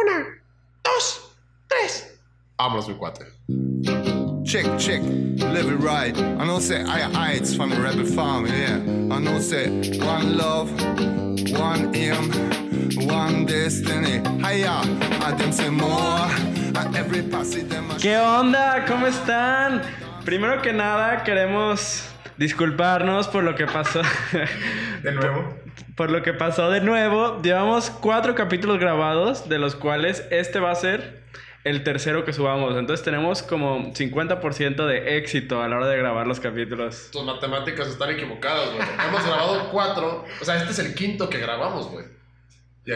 Una, dos, tres. Vámonos, mi cuate. Check, check, live it right. I know say I I it's from a rebel family, yeah. I know say one love, one aim, one destiny. Hiya, I them say more. Every passage them a ¿Qué onda? ¿Cómo están? Primero que nada, queremos disculparnos por lo que pasó. De nuevo. Por lo que pasó de nuevo. Llevamos cuatro capítulos grabados, de los cuales este va a ser el tercero que subamos. Entonces tenemos como 50% de éxito a la hora de grabar los capítulos. Tus matemáticas están equivocadas, güey. Hemos grabado cuatro. O sea, este es el quinto que grabamos, güey.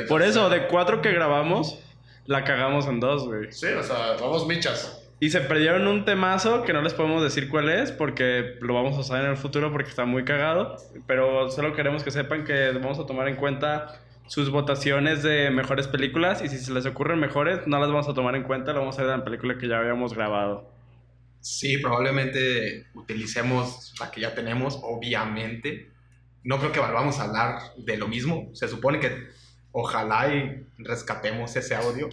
Por eso, de cuatro que grabamos, la cagamos en dos, güey. Sí, o sea, vamos michas. Y se perdieron un temazo que no les podemos decir cuál es porque lo vamos a usar en el futuro porque está muy cagado. Pero solo queremos que sepan que vamos a tomar en cuenta sus votaciones de mejores películas y si se les ocurren mejores, no las vamos a tomar en cuenta, lo vamos a hacer en la película que ya habíamos grabado. Sí, probablemente utilicemos la que ya tenemos, obviamente. No creo que volvamos a hablar de lo mismo. Se supone que ojalá y rescatemos ese audio.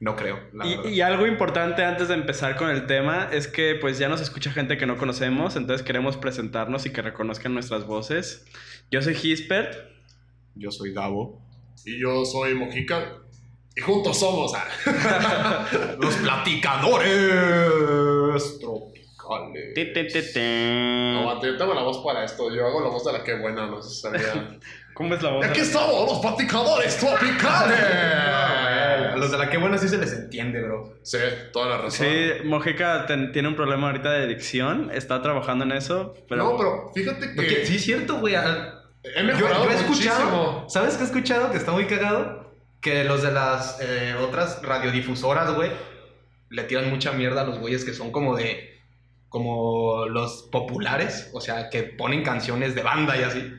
No creo, la. Y, y algo importante antes de empezar con el tema es que pues ya nos escucha gente que no conocemos, entonces queremos presentarnos y que reconozcan nuestras voces. Yo soy Gispert. Yo soy Gabo. Y yo soy Mojica. Y juntos somos. ah. Los platicadores tropicales. Ti, ti. Aguante, yo tengo la voz para esto. Yo hago la voz de la que buena, no sé si sabía. ¿Cómo es la voz? Aquí estamos, los platicadores tropicales. A los de la que buena sí se les entiende, bro. Sí, toda la razón. Sí, Mojica ten- tiene un problema ahorita de adicción, está trabajando en eso, pero... No, pero fíjate Porque que sí es cierto, güey. al- he Yo, mejorado yo he escuchado, muchísimo. ¿sabes qué he escuchado? Que está muy cagado. Que los de las eh, otras radiodifusoras, güey, le tiran mucha mierda a los güeyes que son como de. como los populares, o sea, que ponen canciones de banda y así.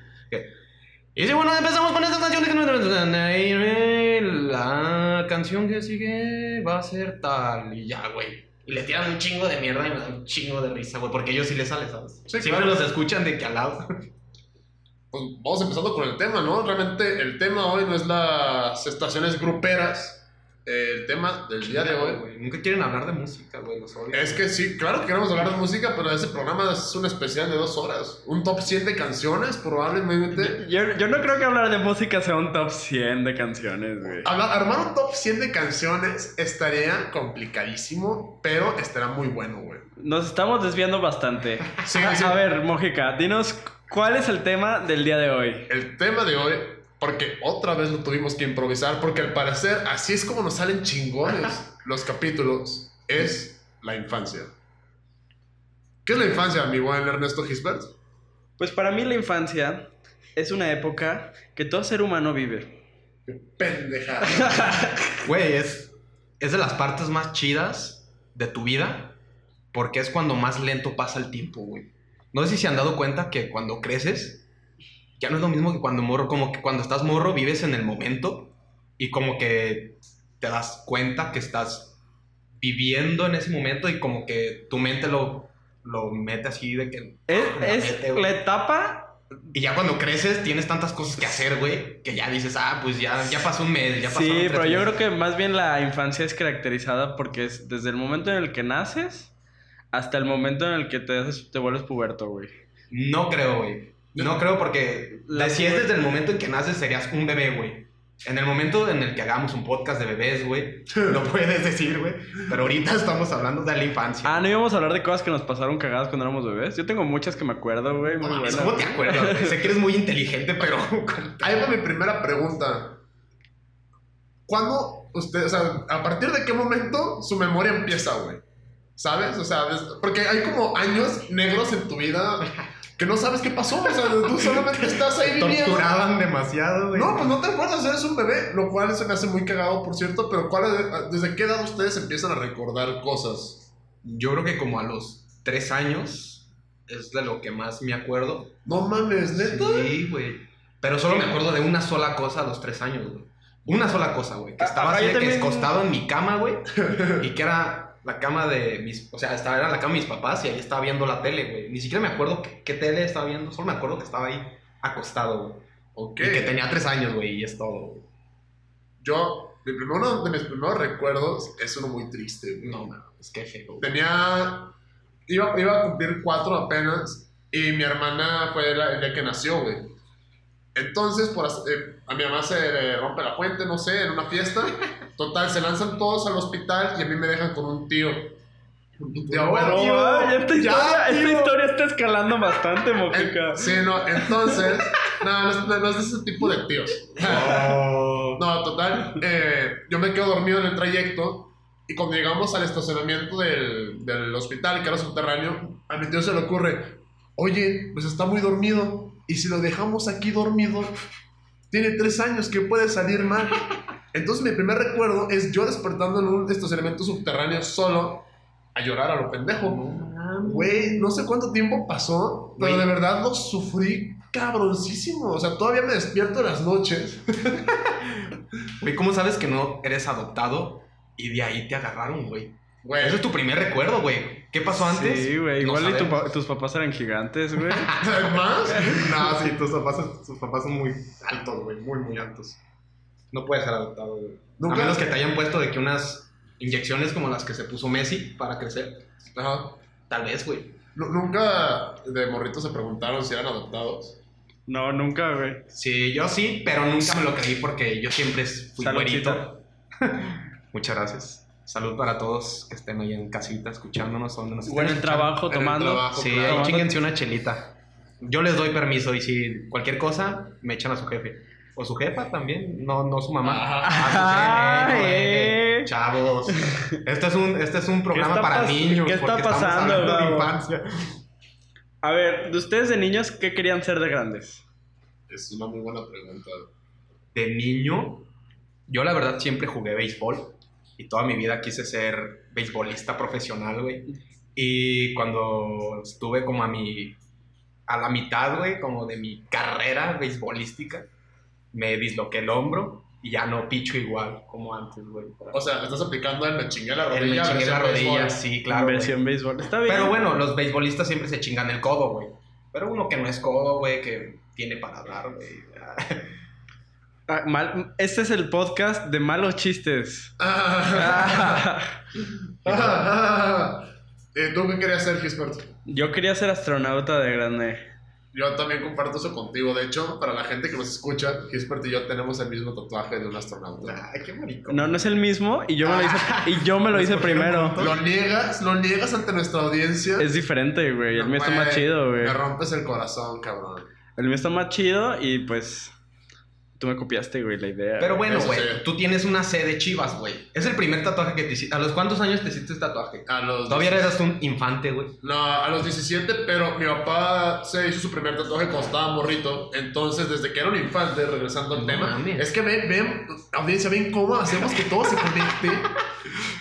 Y si bueno, empezamos con estas canciones que no. La canción que sigue va a ser tal. Y ya, güey. Y le tiran un chingo de mierda y me da un chingo de risa, güey, porque ellos sí les sale, ¿sabes? Sí, Siempre claro. los escuchan de que al lado. Pues vamos empezando con el tema, ¿no? Realmente el tema hoy no es las estaciones gruperas. El tema del día de hoy. Nunca quieren hablar de música, güey, los odio. es que sí, claro que queremos hablar de música, pero ese programa es un especial de dos horas. Un top 100 de canciones, probablemente. Yo, yo no creo que hablar de música sea un top 100 de canciones, güey. Armar un top 100 de canciones estaría complicadísimo, pero estará muy bueno, güey. Nos estamos desviando bastante. Sí. a ver, Mojica, dinos cuál es el tema del día de hoy. El tema de hoy, porque otra vez lo tuvimos que improvisar, porque al parecer así es como nos salen chingones los capítulos, es la infancia. ¿Qué es la infancia, mi buen Ernesto Gisbert? Pues para mí la infancia es una época que todo ser humano vive. Pendeja. Güey, es, es de las partes más chidas de tu vida porque es cuando más lento pasa el tiempo, güey. No sé si se han dado cuenta que cuando creces ya no es lo mismo que cuando morro, como que cuando estás morro vives en el momento y como que te das cuenta que estás viviendo en ese momento y como que tu mente lo, lo mete así de que... Es, la es mete, la etapa Y ya cuando creces tienes tantas cosas que hacer, güey, que ya dices, ah, pues ya, ya pasó un mes, ya pasó Sí, pero yo creo que más bien la infancia es caracterizada porque es desde el momento en el que naces hasta el momento en el que te, haces- te vuelves puberto, güey. No creo, güey. No creo porque La- si es desde el momento en que naces serías un bebé, güey. En el momento en el que hagamos un podcast de bebés, güey, lo puedes decir, güey. Pero ahorita estamos hablando de la infancia. Ah, no íbamos a hablar de cosas que nos pasaron cagadas cuando éramos bebés. Yo tengo muchas que me acuerdo, güey. Muy buenas. ¿Cómo te acuerdas? güey? sé que eres muy inteligente, pero... Ahí va mi primera pregunta. ¿Cuándo usted, o sea, a partir de qué momento su memoria empieza, güey? ¿Sabes? O sea, porque hay como años negros en tu vida que no sabes qué pasó. O sea, tú solamente estás ahí viviendo. Torturaban demasiado, güey. No, pues no te acuerdas, eres un bebé, lo cual se me hace muy cagado, por cierto, pero ¿cuál es- ¿desde qué edad ustedes empiezan a recordar cosas? Yo creo que como a los tres años es de lo que más me acuerdo. No mames, neta. Sí, güey. Pero solo me acuerdo de una sola cosa a los tres años, güey. Una sola cosa, güey. Que Ah, estaba ah, así de que también- acostado en mi cama, güey. y que era la cama de mis... O sea, estaba, era la cama de mis papás y ahí estaba viendo la tele, güey. Ni siquiera me acuerdo qué, qué tele estaba viendo. Solo me acuerdo que estaba ahí acostado, güey. Ok. Y que tenía tres años, güey. Y es todo, güey. Yo mi primer- uno de mis primeros recuerdos es uno muy triste. güey. No, no, es que feo. Tenía. Iba, iba a cumplir cuatro apenas. Y mi hermana fue la- el día que nació, güey. Entonces, por, eh, a mi mamá se le rompe la fuente, no sé, en una fiesta. Total, se lanzan todos al hospital y a mí me dejan con un tío. Un tío ay, esta, Ya, historia, esta historia está escalando bastante, En- Mojica. sí, no, entonces. no, no es, no es de ese tipo de tíos. No, total. eh, yo me quedo dormido en el trayecto. Y cuando llegamos al estacionamiento del, del hospital, que era subterráneo, a mi tío se le ocurre: Oye, pues está muy dormido. Y si lo dejamos aquí dormido, tiene tres años, ¿qué puede salir mal? Entonces, mi primer recuerdo es yo despertando en un estacionamiento subterráneo solo a llorar a lo pendejo. Güey, no sé cuánto tiempo pasó, pero de verdad lo sufrí cabroncísimo. O sea, todavía me despierto en las noches. Güey, ¿cómo sabes que no eres adoptado y de ahí te agarraron, güey? Güey, Ese es tu primer recuerdo, güey. ¿Qué pasó antes? Sí, güey. No Igual y tu tus papás eran gigantes, güey. ¿Más? No, sí, tus papás, tus papás son muy altos, güey, muy, muy altos. No puedes ser adoptado, güey. Nunca- A menos que te hayan puesto de que unas inyecciones como las que se puso Messi para crecer. Ajá. Tal vez, güey. Nu- Nunca de morritos se preguntaron si eran adoptados. No, nunca, güey. Sí, yo sí, pero nunca me lo creí porque yo siempre fui Saludcita. güerito. Muchas gracias. Salud para todos que estén ahí en casita escuchándonos. Donde nos O en trabajo, En el tomando. trabajo, Sí, claro. ahí chinguense una chelita. Yo les doy permiso y si cualquier cosa, me echan a su jefe. O su jefa también, no, no su mamá. Ajá. A su jefe, eh, Chavos, este es un, este es un programa para niños. qué está pasando, de infancia. A ver, de ustedes de niños, ¿qué querían ser de grandes? Es una muy buena pregunta. De niño, yo la verdad siempre jugué béisbol. Y toda mi vida quise ser beisbolista profesional, güey. Y cuando estuve como a mi... A la mitad, güey, como de mi carrera beisbolística, me disloqué el hombro y ya no picho igual como antes, güey. O sea, estás aplicando el me chingué la El rodilla. me chingué la rodilla, béisbol. sí, claro. Versión béisbol. Está bien. Pero bueno, los beisbolistas siempre se chingan el codo, güey. Pero uno que no es codo, güey, que tiene para hablar, güey. Ah, mal- Este es el podcast de malos chistes. Ah. Ah. Eh, ¿Tú qué querías ser, Gisbert? Yo quería ser astronauta de grande. Yo también comparto eso contigo. De hecho, para la gente que nos escucha, Gisbert y yo tenemos el mismo tatuaje de un astronauta. Ay, qué marico. No, no es el mismo y yo me lo hice, y yo me lo hice primero. Lo niegas, lo niegas ante nuestra audiencia. Es diferente, güey. El mío está más chido, güey. Me rompes el corazón, cabrón. El mío está más chido y pues tú me copiaste, güey, la idea. Pero bueno, güey, sí. tú tienes una C de chivas, güey. Es el primer tatuaje que te hiciste. ¿A los cuántos años te hiciste este tatuaje? A los Todavía eras un infante, güey. No, a los 17, pero mi papá se hizo su primer tatuaje cuando estaba morrito. Entonces, desde que era un infante, regresando al No tema, es que ven, ven, audiencia, ven cómo hacemos que todo se conecte.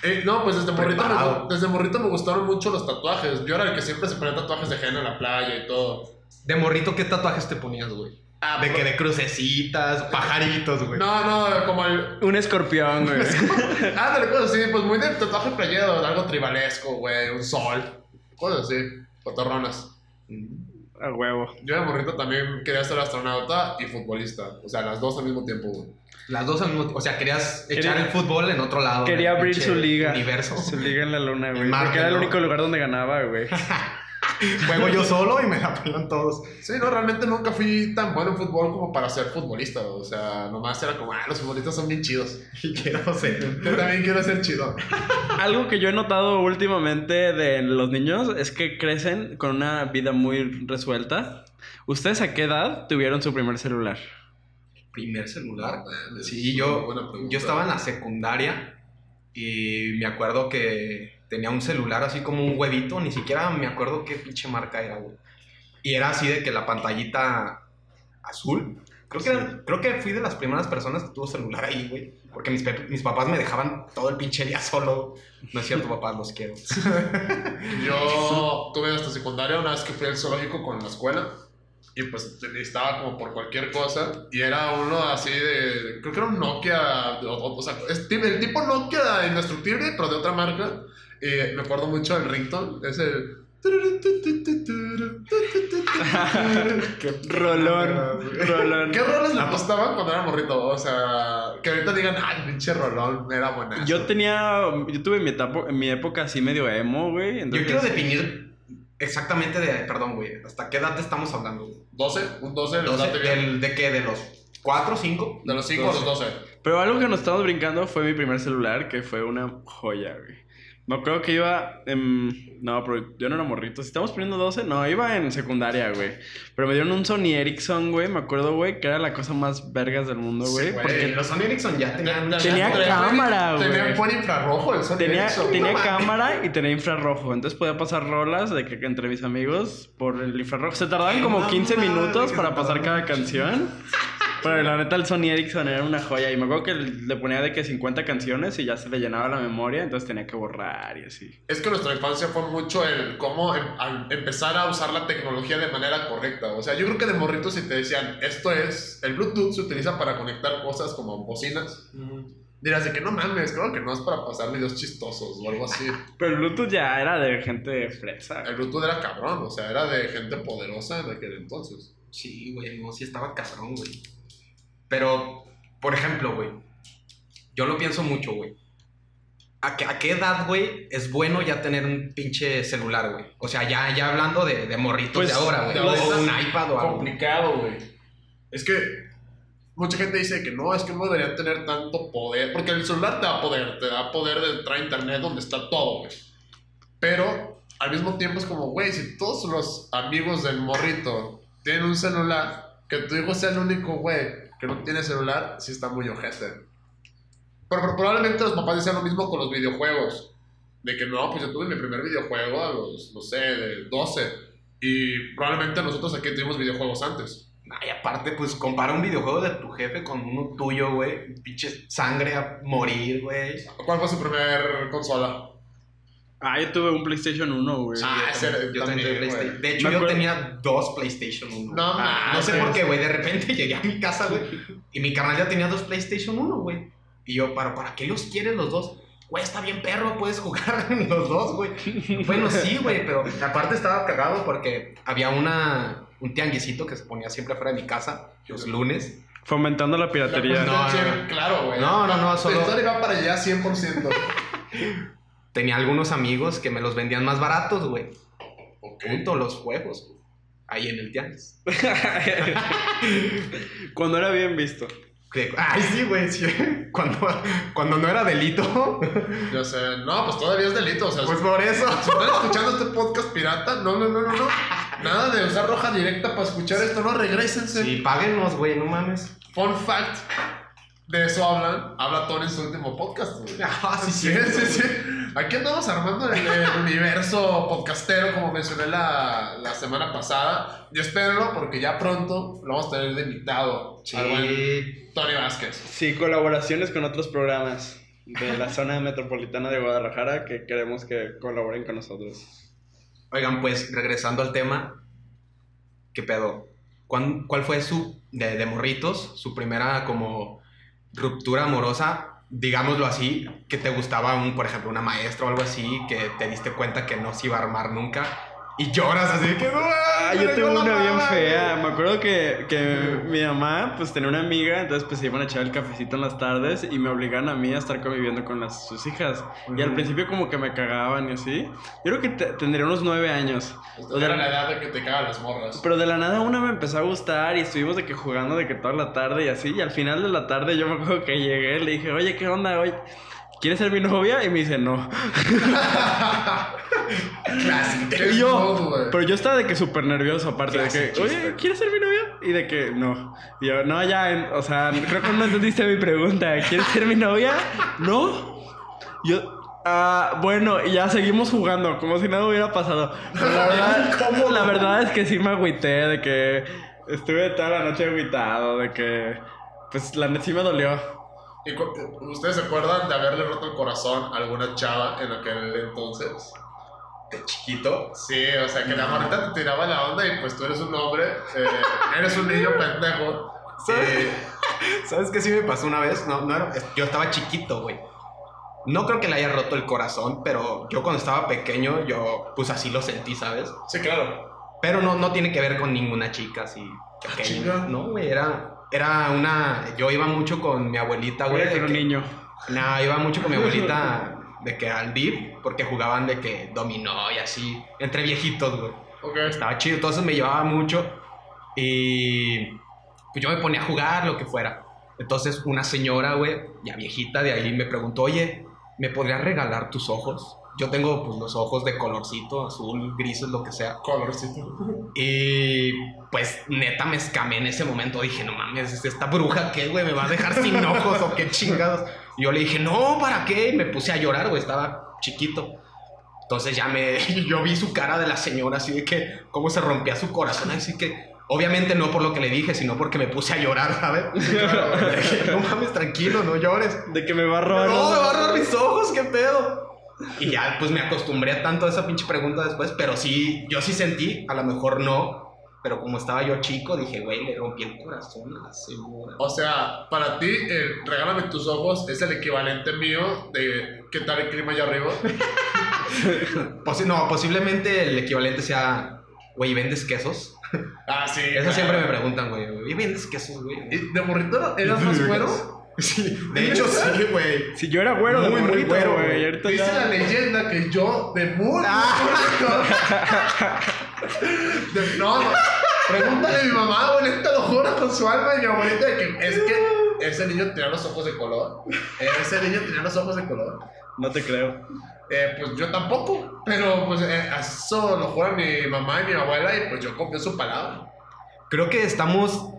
Eh, no, pues desde morrito, me, desde morrito me gustaron mucho los tatuajes. Yo era el que siempre se ponía tatuajes de henna en la playa y todo. De morrito, ¿qué tatuajes te ponías, güey? Ah, De que de crucecitas, pajaritos, güey. No, no, como el. Un escorpión, güey. Ándale, cosas así, pues muy de tatuaje playero, algo tribalesco, güey, un sol, cosas así, cotorronas. A huevo. Yo de morrito también quería ser astronauta y futbolista. O sea, las dos al mismo tiempo, güey. Las dos al mismo tiempo. O sea, querías echar Quería- el fútbol en otro lado. Quería abrir su liga. Universo. Su liga en la luna, güey. Marte, Porque era el único lugar donde ganaba, güey. Juego yo solo y me la pelan todos. Sí, no, realmente nunca fui tan bueno en fútbol como para ser futbolista. O sea, nomás era como, ah, los futbolistas son bien chidos. Y quiero ser. Yo también quiero ser chido. Algo que yo he notado últimamente de los niños es que crecen con una vida muy resuelta. ¿Ustedes a qué edad tuvieron su primer celular? Primer celular. Es Sí, yo, yo estaba en la secundaria y me acuerdo que tenía un celular así como un huevito, ni siquiera me acuerdo qué pinche marca era, güey. Y era así de que la pantallita azul. Creo que, era- creo que fui de las primeras personas que tuvo celular ahí, güey. Porque mis, mis papás me dejaban todo el pinche día solo. No es cierto, papás, los quiero. Yo tuve hasta secundaria una vez que fui al zoológico con la escuela. Y pues estaba como por cualquier cosa. Y era uno así de. Creo que era un Nokia. O, o- o sea, es el tipo Nokia indestructible, pero de otra marca. Y me acuerdo mucho del ringtone. Es el. Rolón, rolón. ¿Qué roles le gustaban cuando era morrito? O sea, que ahorita digan, ay, pinche rolón, era buena. Yo tenía, yo tuve mi etapa, en mi época así medio emo, güey. Yo quiero definir exactamente de, perdón, güey, ¿hasta qué edad estamos hablando? güey? 12, un 12, les Doce- late bien. del- ¿De qué? ¿De los 4, 5? De los 5 a los 12. Pero algo que nos estamos brincando fue mi primer celular, que fue una joya, güey. Me acuerdo que iba en... No, pero yo no era morrito. Si estamos poniendo 12, no, iba en secundaria, güey. Pero me dieron un Sony Ericsson, güey. Me acuerdo, güey, que era la cosa más vergas del mundo, güey. Sí, porque Los Sony Ericsson ya tenían... Tenía Tenía cámara, güey. Tenía buen infrarrojo el Sony Tenía, Ericsson. tenía No cámara y tenía infrarrojo. Entonces podía pasar rolas de que entre mis amigos por el infrarrojo. Se tardaban como No 15 mames, minutos para pasar cada canción. Pero la neta, el Sony Ericsson era una joya. Y me acuerdo que le ponía de que 50 canciones y ya se le llenaba la memoria. Entonces tenía que borrar y así. Es que nuestra infancia fue mucho el cómo em- al empezar a usar la tecnología de manera correcta. O sea, yo creo que de morritos si te decían, esto es, el Bluetooth se utiliza para conectar cosas como bocinas, dirás de que no mames, creo que no es para pasar videos chistosos o algo así. Pero el Bluetooth ya era de gente fresa. El Bluetooth era cabrón, o sea, era de gente poderosa de aquel entonces. Sí, güey, no, sí estaba cabrón, güey. Pero, por ejemplo, güey, yo lo pienso mucho, güey. ¿A qué, ¿A qué edad, güey, es bueno ya tener un pinche celular, güey? O sea, ya, ya hablando de, de morritos Pues, de ahora, güey. O un iPad o algo. complicado, güey. Es que mucha gente dice que no, es que no deberían tener tanto poder, porque el celular te da poder, te da poder de entrar a internet donde está todo, güey. Pero al mismo tiempo es como, güey, si todos los amigos del morrito tienen un celular, que tu hijo sea el único, güey, que no tiene celular, sí está muy ojete. Pero, pero probablemente los papás decían lo mismo con los videojuegos. De que no, pues yo tuve mi primer videojuego a los, no sé, de 12. Y probablemente nosotros aquí tuvimos videojuegos antes. Ay, aparte, pues compara un videojuego de tu jefe con uno tuyo, güey. Pinche sangre a morir, güey. ¿Cuál fue su primer consola? Ah, yo tuve un PlayStation 1, güey. Ah, yo ese también- yo también, tenía. PlayStation. De hecho, Me yo acuerdo- tenía dos PlayStation 1. No, Ah, no sé por qué, güey. De repente llegué a mi casa, güey. Y mi carnal ya tenía dos PlayStation 1, güey. Y yo, ¿para, ¿para qué los quieres los dos? Güey, está bien perro, puedes jugar los dos, güey. Bueno, sí, güey, pero aparte estaba cagado porque había una, un tianguisito que se ponía siempre afuera de mi casa los lunes. Fomentando la piratería. No, no, no. Claro, güey. No, no, no, solo- historia va para allá 100%. Tenía algunos amigos que me los vendían más baratos, güey. Punto, los juegos. güey. Ahí en el tianguis. Cuando era bien visto. Ay, sí, güey, sí. Cuando, cuando no era delito. Yo sé. No, pues todavía es delito. O sea, Pues si por eso. si están escuchando este podcast pirata, no, no, no, no, no. Nada de usar roja directa para escuchar esto, no, regrésense. Sí, páguenos, güey, no mames. Fun fact. De eso hablan, habla Tony en su último podcast, güey. Ah, sí, Sí, sí, sí. Aquí andamos armando el, el universo podcastero, como mencioné la, la semana pasada. Y espérenlo porque ya pronto lo vamos a tener de invitado al buen Sí. Tony Vázquez. Sí, colaboraciones con otros programas de la zona metropolitana de Guadalajara que queremos que colaboren con nosotros. Oigan, pues, regresando al tema. ¿Qué pedo? ¿Cuán- ¿Cuál fue su, de, de morritos, su primera como ruptura amorosa, digámoslo así, que te gustaba, un, por ejemplo, una maestra o algo así, que te diste cuenta que no se iba a armar nunca? Y lloras así que... Ah, yo tuve una bien fea. Me acuerdo que, que mi mamá pues tenía una amiga, entonces pues se iban a echar el cafecito en las tardes y me obligaban a mí a estar conviviendo con las, sus hijas. Y al principio como que me cagaban y así. Yo creo que te- tendría unos nueve años. O Era la edad de que te cagan las morras. Pero de la nada una me empezó a gustar y estuvimos de que jugando de que toda la tarde y así. Y al final de la tarde yo me acuerdo que llegué, le dije, oye, ¿qué onda? Oye, ¿quieres ser mi novia? Y me dice, no. Y yo, pero yo estaba de que súper nervioso, aparte de que, oye. ¿quieres ser mi novia? Y de que, no. Y yo, no, ya, o sea, creo que no entendiste mi pregunta. ¿Quieres ser mi novia? No. Yo, ah, bueno, y ya seguimos jugando, como si nada hubiera pasado. Pero la verdad, la verdad es que sí me agüité, de que estuve toda la noche agüitado, de que, pues, la sí me dolió. ¿Y cu- ¿Ustedes se acuerdan de haberle roto el corazón a alguna chava en aquel entonces? De chiquito. Sí, o sea, que la morrita te tiraba la onda y pues tú eres un hombre, eh, eres un niño pendejo. ¿Sabes? Eh, ¿Sabes qué sí me pasó una vez? No, no era, yo estaba chiquito, güey. No creo que le haya roto el corazón, pero yo cuando estaba pequeño, yo pues así lo sentí, ¿sabes? Sí, claro. Pero no, no tiene que ver con ninguna chica así pequeña. chinga. no, güey, era, era una... Yo iba mucho con mi abuelita, güey. Con un que- niño. No, iba mucho con mi abuelita de que al DIP, porque jugaban de que dominó y así, entre viejitos, güey. Ok. Estaba chido, entonces me llevaba mucho y pues yo me ponía a jugar, lo que fuera. Entonces una señora, güey, ya viejita de ahí, me preguntó, oye, ¿me podrías regalar tus ojos? Yo tengo pues los ojos de colorcito, azul, grises, lo que sea. Colorcito. Y pues neta me escamé en ese momento. Dije, no mames, esta bruja qué, güey, me va a dejar sin ojos o qué chingados. Y yo le dije, no, ¿para qué? Y me puse a llorar, güey, estaba chiquito. Entonces ya me, yo vi su cara de la señora, así de que, cómo se rompía su corazón, así que, obviamente no por lo que le dije, sino porque me puse a llorar, ¿sabes? No mames, tranquilo, no llores. De que me va a robar. No, me va a robar mis ojos, qué pedo. Y ya, pues me acostumbré a tanto a esa pinche pregunta después, pero sí, yo sí sentí, a lo mejor no, pero como estaba yo chico, dije, güey, le rompí el corazón a la señora. O sea, para ti, el regálame tus ojos es el equivalente mío de qué tal el clima allá arriba. Posi- no, posiblemente el equivalente sea, güey, ¿vendes quesos? Ah, sí. Eso claro. siempre me preguntan, güey, ¿y vendes quesos, güey? ¿Y ¿De morrito eras más güero? Sí, de hecho sí, güey. Si yo era güero, de Muy, muy güero, güey. güey. Dice ya- la leyenda que yo, de muy de- No, no. Pregúntale a mi mamá, abuelita, lo juro con su alma y mi abuelita de que es que ese niño tenía los ojos de color. Ese niño tenía los ojos de color. No te creo. Eh, pues yo tampoco, pero pues eh, eso lo juran mi mamá y mi abuela y pues yo confío en su palabra. Creo que estamos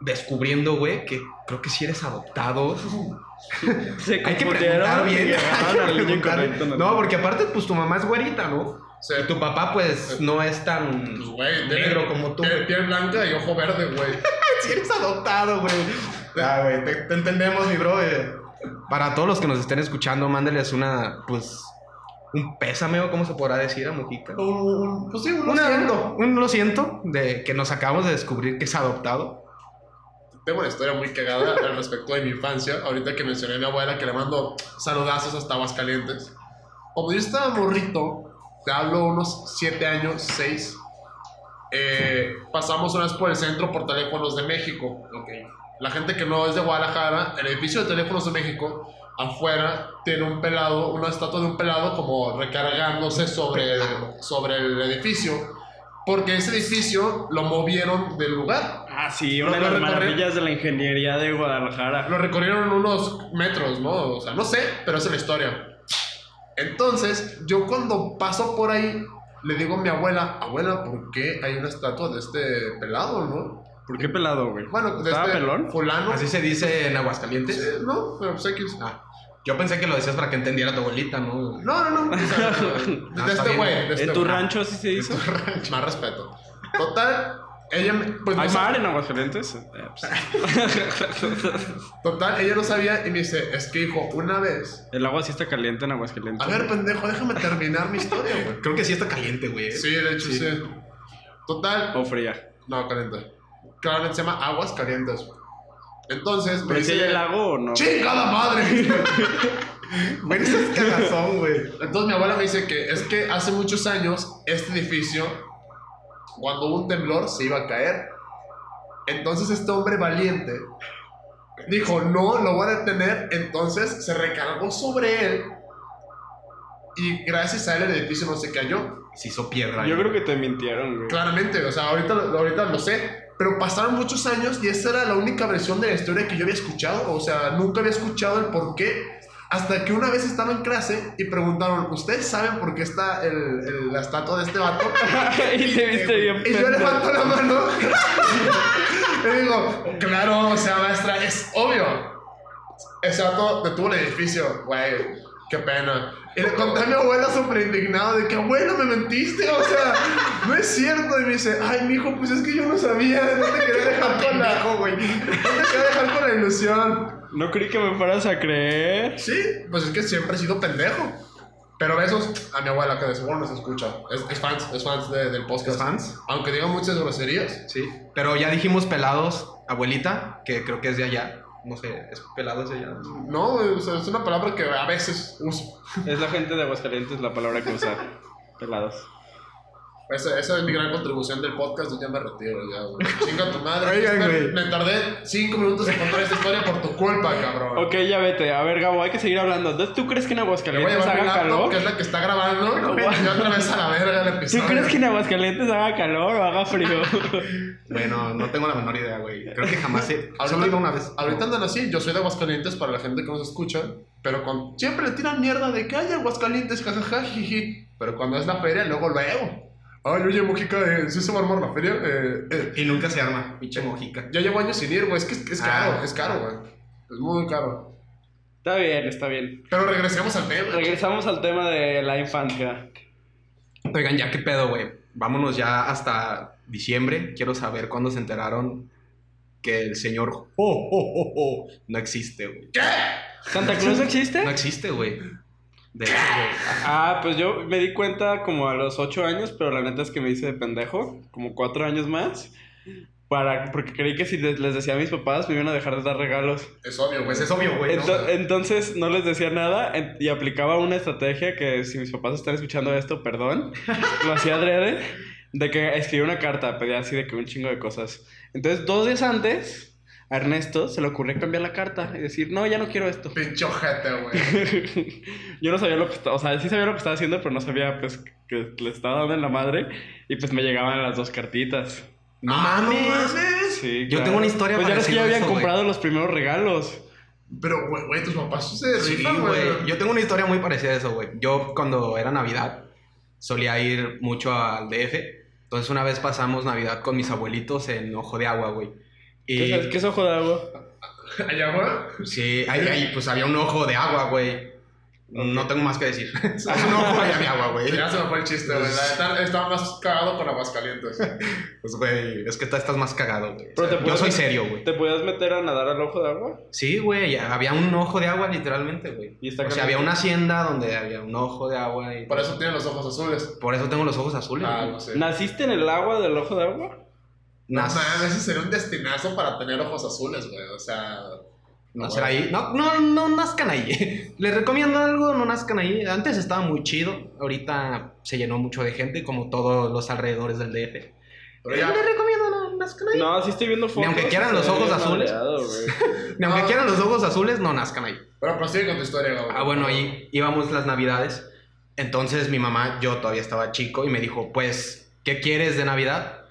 descubriendo, güey, que creo que si eres adoptado, Se Hay que preguntar bien. Hay que preguntar. No, porque aparte, pues tu mamá es güerita, ¿no? Y tu papá, pues, no es tan pues güey, negro tiene- como tú. tiene piel blanca y ojo verde, güey. Si eres adoptado, güey. Ah, güey, te, te entendemos, mi bro. Para todos los que nos estén escuchando, mándeles una, pues, un pésame o cómo se podrá decir a Mujica. Un- un- Pues sí, un Una- siento. un lo siento de que nos acabamos de descubrir que es adoptado. Tengo una historia muy cagada al respecto de mi infancia. Ahorita que mencioné a mi abuela, que le mando saludazos hasta Aguascalientes. Como yo estaba morrito, te hablo unos 7 años, 6. pasamos una vez por el centro por teléfonos de México. La gente que no es de Guadalajara, el edificio de teléfonos de México, afuera tiene un pelado, una estatua de un pelado como recargándose sobre el, sobre el edificio. Porque ese edificio lo movieron del lugar. Ah, sí, Lo- una de lo las maravillas de la ingeniería de Guadalajara. Lo recorrieron unos metros, ¿no? O sea, no sé, pero es la historia. Entonces, yo cuando paso por ahí, le digo a mi abuela, abuela, ¿por qué hay una estatua de este pelado, no? ¿Por qué pelado, güey? Bueno, de ¿Estaba este pelón? fulano. Así se dice en Aguascalientes. Sí, no, pero pues X. Ah, yo pensé que lo decías para que entendiera tu abuelita, ¿no? No, no, no. o sea, de este güey. de este ¿En tu rancho así se hizo? Más respeto. Total, ella me. Pues, no ¿Hay sab- mar en Aguascalientes? Eh, pues, Total, ella no sabía y me dice, es que hijo, una vez. El agua sí está caliente en Aguascalientes. A ver, pendejo, déjame terminar mi historia, güey. Creo que sí está caliente, güey. Sí, de hecho, sí. Total, O fría. No, caliente. Claramente se llama aguas calientes. Entonces, me ¿Pero si hay dice... el lago o no? ¡Chingada madre! Güey, ese es cagazón, güey. Entonces mi abuela me dice que es que hace muchos años este edificio, cuando hubo un temblor, se iba a caer. Entonces este hombre valiente dijo, no, lo voy a detener. Entonces se recargó sobre él y gracias a él el edificio no se cayó. Se hizo piedra. Yo creo que te mintieron, güey. Claramente, o sea, ahorita, ahorita lo sé, pero pasaron muchos años y esa era la única versión de la historia que yo había escuchado, o sea, nunca había escuchado el por qué, hasta que una vez estaba en clase y preguntaron, ¿ustedes saben por qué está el, el- la estatua de este vato? y te viste bien Y yo levanto la mano y digo, claro, o sea, maestra, es obvio. Ese vato detuvo el edificio, güey, qué pena. Y le conté a mi abuela súper indignado de que, abuelo, me mentiste, o sea, no es cierto. Y me dice, ay, mijo, pues es que yo no sabía, no te quería dejar con la, güey, no te quería dejar con la ilusión. No creí que me fueras a creer. Sí, pues es que siempre he sido pendejo. Pero besos a mi abuela, que de seguro nos escucha. Es, es fans, es fans de- del podcast. ¿Es fans? Aunque diga muchas groserías. Sí. Pero ya dijimos pelados, abuelita, que creo que es de allá. No sé, ¿es pelado ese ya? No, o sea, es una palabra que a veces uso. Es la gente de Aguascalientes la palabra que usa. Pelados. Esa, esa es mi gran contribución del podcast. Yo ya me retiro, ya, güey. Chinga tu madre. Oigan, me, güey. me tardé cinco minutos en contar esta historia por tu culpa, cabrón. Ok, ya vete. A ver, Gabo, hay que seguir hablando. Entonces, ¿tú crees que en Aguascalientes haga calor? que es la que está grabando. y otra vez a la verga el ¿Tú episodio. crees que en Aguascalientes haga calor o haga frío? Bueno, no tengo la menor idea, güey. Creo que jamás he... Solo iba una vez. Ahorita andan así, yo soy de Aguascalientes para la gente que nos escucha, pero con, siempre le tiran mierda de que hay Aguascalientes, jajaja, jiji. Pero cuando es la feria, luego luego. Ay, oye, Mojica, eh, ¿sí se va a armar la feria? Eh, eh, Y nunca se arma, pinche mojica. ya llevo años sin ir, güey, es que es, es Ah. caro, es caro, güey. Es muy caro. está bien, está bien. Pero regresemos al tema. Regresamos al tema de la infancia. Oigan, ya qué pedo, güey. Vámonos ya hasta diciembre. Quiero saber cuándo se enteraron que el señor oh, oh, oh, oh, no existe, güey. ¿Santa Claus existe? No existe, güey. De güey. Ah, pues yo me di cuenta como a los 8 años, pero la neta es que me hice de pendejo, como 4 años más, para, porque creí que si les, les decía a mis papás me iban a dejar de dar regalos. Es obvio, güey. Es obvio, güey. ¿no? Ento- entonces no les decía nada en- y aplicaba una estrategia que si mis papás están escuchando esto, perdón, lo hacía adrede, de que escribía una carta, pedía así de que un chingo de cosas. Entonces dos días antes, a Ernesto se le ocurrió cambiar la carta y decir, no, ya no quiero esto. Pinche ojete, güey. Yo no sabía lo que estaba, o sea, sí sabía lo que estaba haciendo, pero no sabía pues que le estaba dando en la madre y pues me llegaban las dos cartitas. No Ah, no mames. mames. Sí, Yo tengo una historia Pues ya es que ya a habían eso, comprado los primeros regalos. Pero, güey, güey, tus papás se Sí, güey. Yo tengo una historia muy parecida a eso, güey. Yo cuando era Navidad solía ir mucho al DF. Entonces una vez pasamos Navidad con mis abuelitos en Ojo de Agua, güey. Y ¿Qué, es- qué es ojo de agua? Allá, güey. sí, ahí, ahí, pues había un ojo de agua, güey. No tengo más que decir. Es un ojo allá de agua, güey. Ya se me fue el chiste, güey. Estaba más cagado con Aguascalientes. Pues, güey, es que estás más cagado, güey. Pero te Yo soy serio, güey. ¿Te podías meter a nadar al ojo de agua? Sí, güey, había un ojo de agua literalmente, güey. Y O sea, había una hacienda donde había un ojo de agua y Por eso tienen los ojos azules. por eso tengo los ojos azules. Ah, no sé. ¿Naciste en el agua del ojo de agua? No Nas- mames, ese sería un destinazo para tener ojos azules, güey. O sea. Nacer ahí. No, no, no nazcan ahí. Les recomiendo algo, no nazcan ahí. Antes estaba muy chido. Ahorita se llenó mucho de gente, como todos los alrededores del DF. Pero ya. Les recomiendo, no nazcan ahí. No, sí estoy viendo fotos. aunque quieran los ojos azules. Ni aunque No. quieran los ojos azules, no nazcan ahí. Pero prosigue con tu historia, güey. Ah, bueno, ahí íbamos las navidades. Entonces mi mamá, yo todavía estaba chico, y me dijo, pues, ¿qué quieres de Navidad?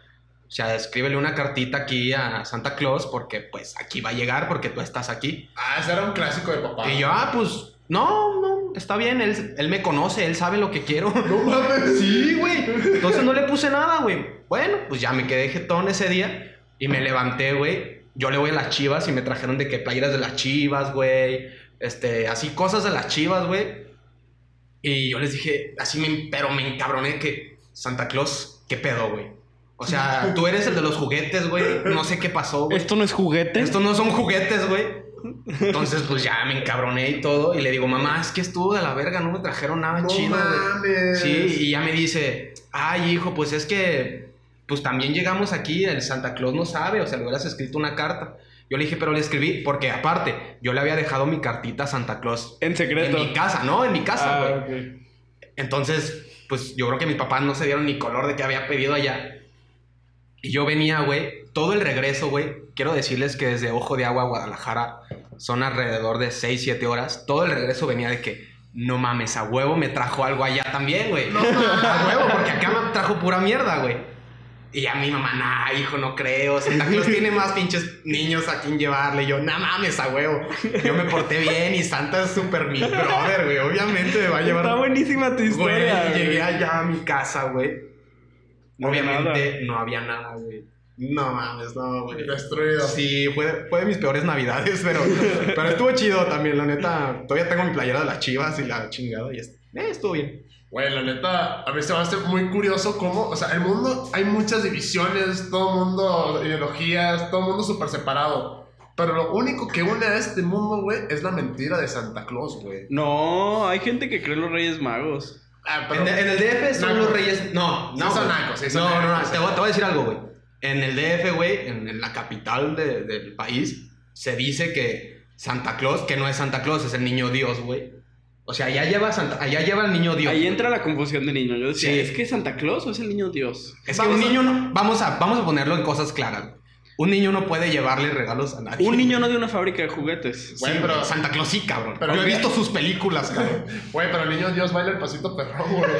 O sea, escríbele una cartita aquí a Santa Claus, porque pues aquí va a llegar, porque tú estás aquí. Ah, ese era un clásico de papá. Y yo, ah, pues, no, no, está bien, él, él me conoce, él sabe lo que quiero. No mames. Sí, güey. Entonces no le puse nada, güey. Bueno, pues ya me quedé jetón ese día y me levanté, güey. Yo le voy a las chivas y me trajeron de que playeras de las chivas, güey. Este, así cosas de las chivas, güey. Y yo les dije, así me, pero me encabroné que Santa Claus, ¿qué pedo, güey? O sea, tú eres el de los juguetes, güey. No sé qué pasó, güey. ¿Esto no es juguete? Estos no son juguetes, güey. Entonces, pues ya me encabroné y todo. Y le digo, mamá, es que estuvo de la verga, no me trajeron nada No chido, güey. mames. Sí, y ya me dice, ay, hijo, pues es que, pues también llegamos aquí, el Santa Claus no sabe, o sea, le hubieras escrito una carta. Yo le dije, pero le escribí, porque aparte, yo le había dejado mi cartita a Santa Claus. En secreto. En mi casa, ¿no? En mi casa, güey. Ah, ok. Entonces, pues yo creo que mis papás no se dieron ni color de que había pedido allá. Y yo venía, güey, todo el regreso, güey. Quiero decirles que desde Ojo de Agua a Guadalajara son alrededor de 6, 7 horas. Todo el regreso venía de que, no mames, a huevo me trajo algo allá también, güey. a huevo, porque acá me trajo pura mierda, güey. Y a mi mamá, nah, hijo, no creo. Santa Claus tiene más pinches niños a quien llevarle. Y yo, no mames, a huevo. Yo me porté bien y Santa es súper mi brother, güey. Obviamente me va a llevar. Está buenísima tu historia. Güey, güey. llegué allá a mi casa, güey. No había Obviamente no había nada, güey. No mames, no, güey. Destruido. Sí, fue, fue de mis peores navidades, pero, pero estuvo chido también, la neta. Todavía tengo mi playera de las chivas y la chingada y es- eh, estuvo bien. Güey, la neta, a mí se me hace muy curioso cómo, o sea, el mundo, hay muchas divisiones, todo mundo, ideologías, todo mundo súper separado. Pero lo único que une a este mundo, güey, es la mentira de Santa Claus, güey. No, hay gente que cree en los Reyes Magos. Ah, pero... En, en el DF son Nacos. los reyes. No, Sí no. son güey. nacos, sí son no, no, no, nacos. Te voy, te voy a decir algo, güey. En el DF, güey, en, en la capital de- del país, se dice que Santa Claus, que no es Santa Claus, es el niño Dios, güey. O sea, allá lleva, Santa, allá lleva el niño Dios. Ahí entra la confusión de niño. Yo decía, Sí. ¿es que Santa Claus o es el niño Dios? Es que un a- niño no. Vamos a, vamos a ponerlo en cosas claras. Un niño no puede llevarle regalos a nadie. Un niño no de una fábrica de juguetes. Sí, Güey, pero pero- Santa Claus sí, cabrón. Pero Yo he visto sus películas, cabrón. Güey, pero el niño Dios baila el pasito perro, güey.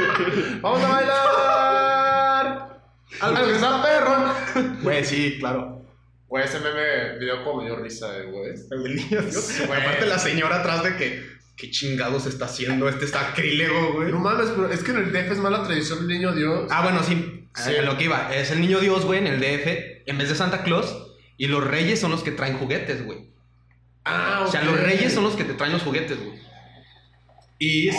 ¡Vamos a bailar! ¡Algo que está perro! Güey, sí, claro. Güey, ese meme video como me dio risa, eh, güey. El del niño Dios. Güey. Aparte la señora atrás de que. ¿Qué chingados está haciendo este sacrílego, güey? No mames, pero es que en el DF es mala tradición el niño Dios. Ah, bueno, sí. Sí. A lo que iba. Es el niño Dios, güey, en el DF, en vez de Santa Claus. Y los reyes son los que traen juguetes, güey. Ah, O sea, los reyes son los que te traen los juguetes, güey. Y es.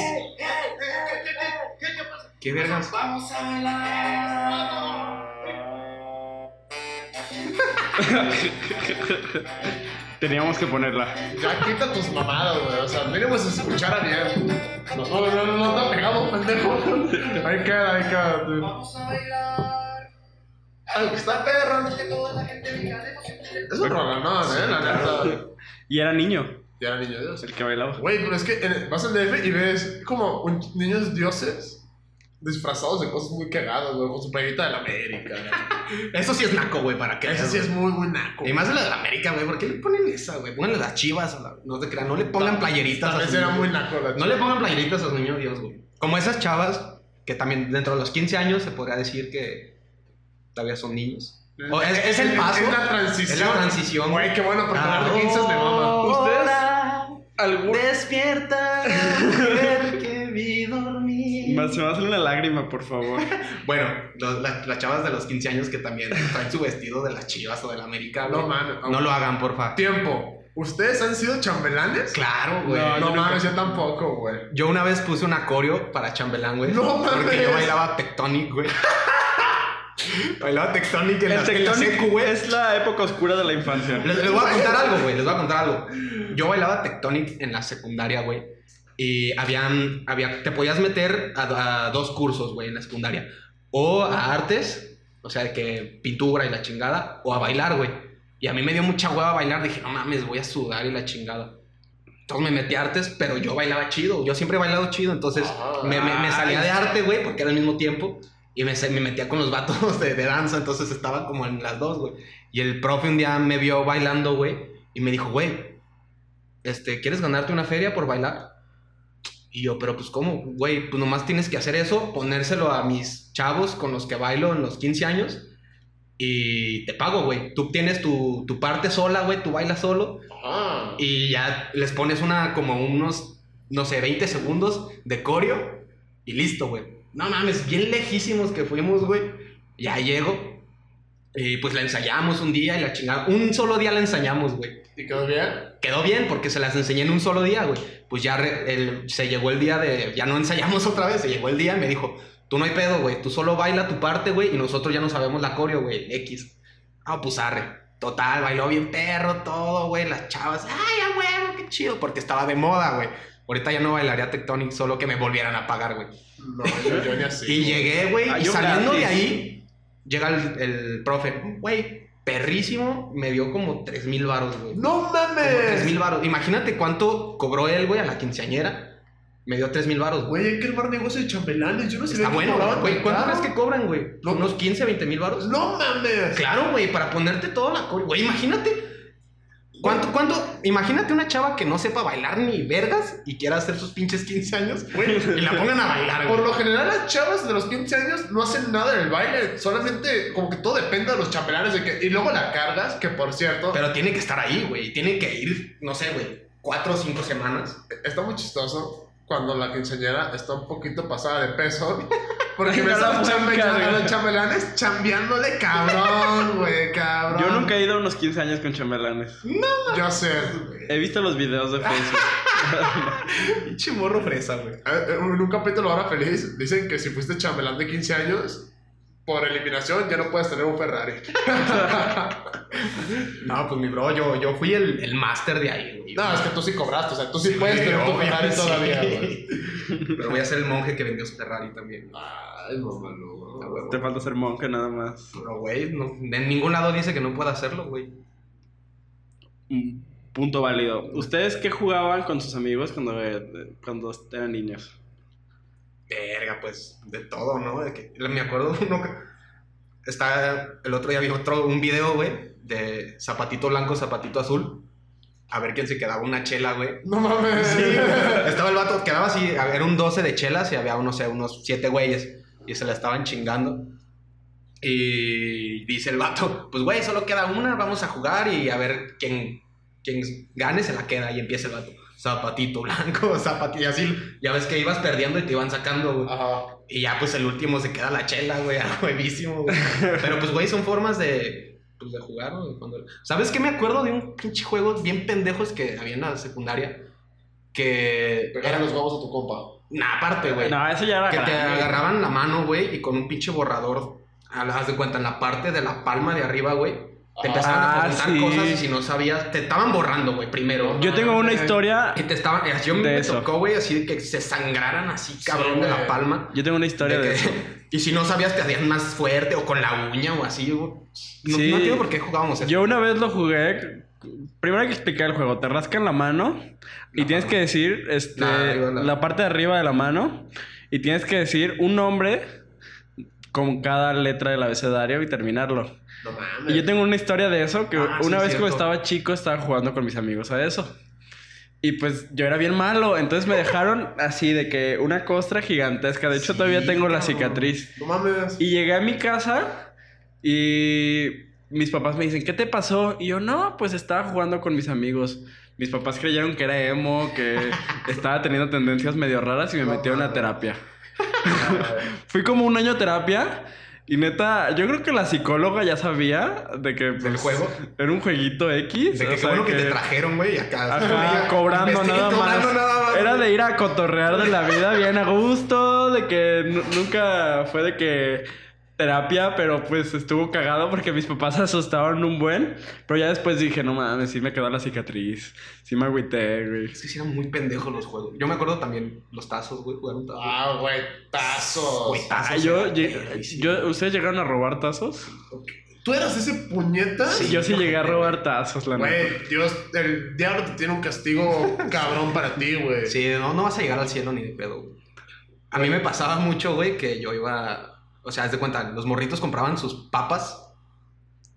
¿Qué vergas? Vamos a bailar. Teníamos que ponerla. Ya quita tus mamadas, güey. O sea, mínimo se escuchara bien. No, no, no, no, no, no, pegado, pendejo. Ahí queda, ahí queda. Vamos a bailar. Algo que está perro. Que toda la gente diga de emoción. Es un rolonón, eh, la neta. Y era niño Ya era niño Dios. el que bailaba. Güey, pero es que en- vas al DF y ves como un- niños dioses disfrazados de cosas muy cagadas, güey, con su playita de la América. Eso sí es naco, güey, para que Ese veas, sí es muy, muy naco. Y más de la de la América, güey. ¿Por qué le ponen esa, güey? Pónganle las chivas. a la- No te crean, no le pongan playeritas. a sus era niños. muy naco. la No le pongan playeritas a los niños Dios, güey. Como esas chavas que también dentro de los 15 años se podría decir que todavía son niños. O es, es el paso. Es la transición. Es la transición. Güey, qué bueno, porque Ah, hablar de 15 es de mama. ¿Ustedes? ¿Algún... Despierta, mujer que vi dormir. Me- Se me hace una lágrima, por favor. Bueno, los- la- las chavas de los 15 años que también traen su vestido de las chivas o de la América, güey. No mames. No lo hagan, porfa. Tiempo. ¿Ustedes han sido chambelanes? Claro, güey. No, No, yo mames, yo tampoco, güey. Yo una vez puse un acorio para chambelán, güey. No Porque mames. yo bailaba Tectonic, güey. bailaba Tectonic en, El la, en la tectónico secu, güey. es la época oscura de la infancia. Les, les voy a contar algo, güey. Les voy a contar algo. Yo bailaba Tectonic en la secundaria, güey. Y habían, había, te podías meter a, a dos cursos, güey, en la secundaria. O a artes, o sea, de que pintura y la chingada, o a bailar, güey. Y a mí me dio mucha hueva bailar. Dije, no mames, voy a sudar y la chingada. Entonces me metí a artes, pero yo bailaba chido. Yo siempre he bailado chido, entonces Ah, me, me- me salía de arte, güey, porque era al mismo tiempo. Y me, me metía con los vatos de, de danza, entonces estaba como en las dos, güey. Y el profe un día me vio bailando, güey, y me dijo, güey, este, ¿quieres ganarte una feria por bailar? Y yo, pero pues, ¿cómo? Güey, pues nomás tienes que hacer eso, ponérselo a mis chavos con los que bailo en los 15 años. Y te pago, güey. Tú tienes tu, tu parte sola, güey, tú bailas solo. Ah. Y ya les pones una, como unos, no sé, 20 segundos de coreo y listo, güey. No mames, bien lejísimos que fuimos, güey. Ya llego. Y pues la ensayamos un día y la chingada. Un solo día la ensayamos, güey. ¿Y quedó bien? Quedó bien porque se las enseñé en un solo día, güey. Pues ya re- el- se llegó el día de. Ya no ensayamos otra vez. Se llegó el día y me dijo: Tú no hay pedo, güey. Tú solo baila tu parte, güey. Y nosotros ya no sabemos la coreo, güey. X. Ah, pues arre. Total, bailó bien perro, todo, güey. Las chavas. Ay, a huevo, qué chido. Porque estaba de moda, güey. Ahorita ya no bailaría Tectonic, solo que me volvieran a pagar, güey. No, yo, yo ni así. Y llegué, güey, Ah, y saliendo de ahí, llega el, el profe, güey, perrísimo, me dio como 3 mil baros, güey. ¡No Como 3 mames! mil baros. Imagínate cuánto cobró él, güey, a la quinceañera. Me dio 3 mil baros, güey. Hay que armar negocio de chambelanes. Yo no sé Está bueno, güey. ¿Cuánto crees que cobran, güey? No. ¿Unos 15, 20 mil baros? ¡No mames! Claro, güey, para ponerte toda la... Güey, imagínate... ¿Cuánto, cuánto? Imagínate una chava que no sepa bailar ni vergas y quiera hacer sus pinches 15 años, y la pongan a bailar, güey. Por lo general, las chavas de los 15 años no hacen nada en el baile. Solamente, como que todo depende de los chambelanes. De que, y luego la cargas, que por cierto, Pero tiene que estar ahí, güey. Tiene que ir, no sé, güey, cuatro o cinco semanas. está muy chistoso cuando la quinceañera está un poquito pasada de peso. Porque Ay, ves no a la los, chambelanes chambeándole cabrón, güey, nunca he ido a unos 15 años con chambelanes. Yo sé. He visto los videos de Facebook. Pinche morro fresa, güey. En un capítulo ahora feliz dicen que si fuiste chambelán de 15 años, por eliminación ya no puedes tener un Ferrari. No, pues mi bro, yo, yo fui el, el máster de ahí, güey. No, es que tú sí cobraste, o sea, tú sí puedes tener tu Ferrari todavía, güey. Pero voy a ser el monje que vendió su Ferrari también. Ay, no. Te falta ser monje nada más. Pero, güey, no- en ningún lado dice que no pueda hacerlo, güey. un punto válido. ¿Ustedes qué jugaban con sus amigos cuando, eh, cuando eran niños? Verga, pues de todo, ¿no? De que, me acuerdo uno que. Está. El otro día vi otro, un video, güey, de zapatito blanco, zapatito azul. A ver quién se quedaba una chela, güey. No mames. Estaba el vato, quedaba así, era un 12 de chelas y había, no sé, unos 7 güeyes. Y se la estaban chingando. Y dice el vato, pues güey, solo queda una, vamos a jugar y a ver quién, quién gane se la queda. Y empieza el vato, zapatito blanco, zapatito, y así, ya ves que ibas perdiendo y te iban sacando, güey. Ajá. Y ya pues el último se queda la chela, güey, a huevísimo, güey. Pero pues, güey, son formas de, pues, de jugar, ¿no? Cuando- ¿Sabes qué me acuerdo de un pinche juego bien pendejos que había en la secundaria? Que... Pegar los huevos a tu compa. Nah, aparte, güey. No, eso ya era Que te agarraban la mano, güey, y con un pinche borrador, haz de cuenta, en la parte de la palma de arriba, güey, te empezaban Ah, a preguntar sí. cosas y si no sabías, te estaban borrando, güey, primero. Yo tengo una historia. Y te estaban, eh, yo me eso. tocó, güey, así de que se sangraran así, cabrón, Sí, de la palma. Yo tengo una historia De de, que- eso. y si no sabías, te hacían más fuerte o con la uña o así, güey. No, Sí. no entiendo por qué jugábamos eso. Yo una vez lo jugué. Primero hay que explicar el juego. Te rascan la mano y tienes que decir este, La- parte de arriba de la mano y tienes que decir un nombre con cada letra del abecedario y terminarlo. Mames. Y yo tengo una historia de eso, que Ah, una sí, vez cuando estaba chico estaba jugando con mis amigos a eso. Y pues yo era bien malo, entonces me dejaron así de que una costra gigantesca. De hecho, Sí, todavía tengo la cicatriz. No mames. Y llegué a mi casa y mis papás me dicen, ¿qué te pasó? Y yo, no, pues estaba jugando con mis amigos. Mis papás creyeron que era emo, que estaba teniendo tendencias medio raras y me metieron a terapia. Fui como un año a terapia y neta, yo creo que la psicóloga ya sabía de que... ¿Del pues, juego? Era un jueguito X. De que o sea, que... te trajeron, güey, acá. Ajá, cobrando Investiga- nada, cobrando más. nada más. Era de ir a cotorrear de la vida bien a gusto, de que nu- nunca fue de que terapia, pero pues estuvo cagado porque mis papás se asustaron un buen. Pero ya después dije, no mames, sí me quedó la cicatriz. Sí me agüité, güey. Es que sí eran muy pendejos los juegos. Yo me acuerdo también los tazos, güey, jugar un tazo. Ah, güey, tazos. Güey, tazos. Ah, yo, yo, ¿Ustedes llegaron a robar tazos? ¿Tú eras ese puñeta? Sí, yo sí llegué a robar tazos, la neta. Güey, Dios, el diablo te tiene un castigo cabrón para ti, güey. Sí, no, no vas a llegar al cielo ni de pedo, güey. A mí me pasaba mucho, güey, que yo iba. O sea, haz de cuenta, los morritos compraban sus papas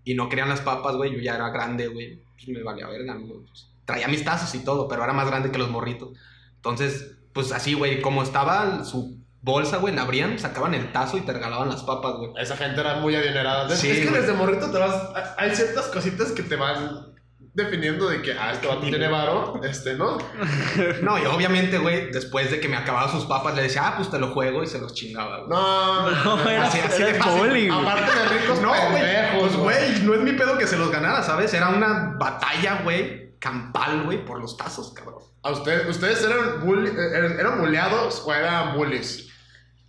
y no querían las papas, güey. Yo ya era grande, güey. Pues me valía verga, ¿no? Pues, traía mis tazos y todo, pero era más grande que los morritos. Entonces, pues así, güey, como estaba su bolsa, güey, la abrían, sacaban el tazo y te regalaban las papas, güey. Esa gente era muy adinerada. Sí, es que güey. desde morrito te vas. Hay ciertas cositas que te van definiendo de que, ah, este vato tiene varo, este, ¿no? No, y obviamente, güey, después de que me acababa sus papas, le decía, ah, pues te lo juego y se los chingaba, güey. No, No, era, Así- así era de fácil. Aparte de ricos No, güey. pendejos, Pues, güey, no es mi pedo que se los ganara, ¿sabes? Era una batalla, güey, campal, güey, por los tazos, cabrón. ¿A ustedes, ustedes eran, bully- eh, eran, bulleados o eran bullies?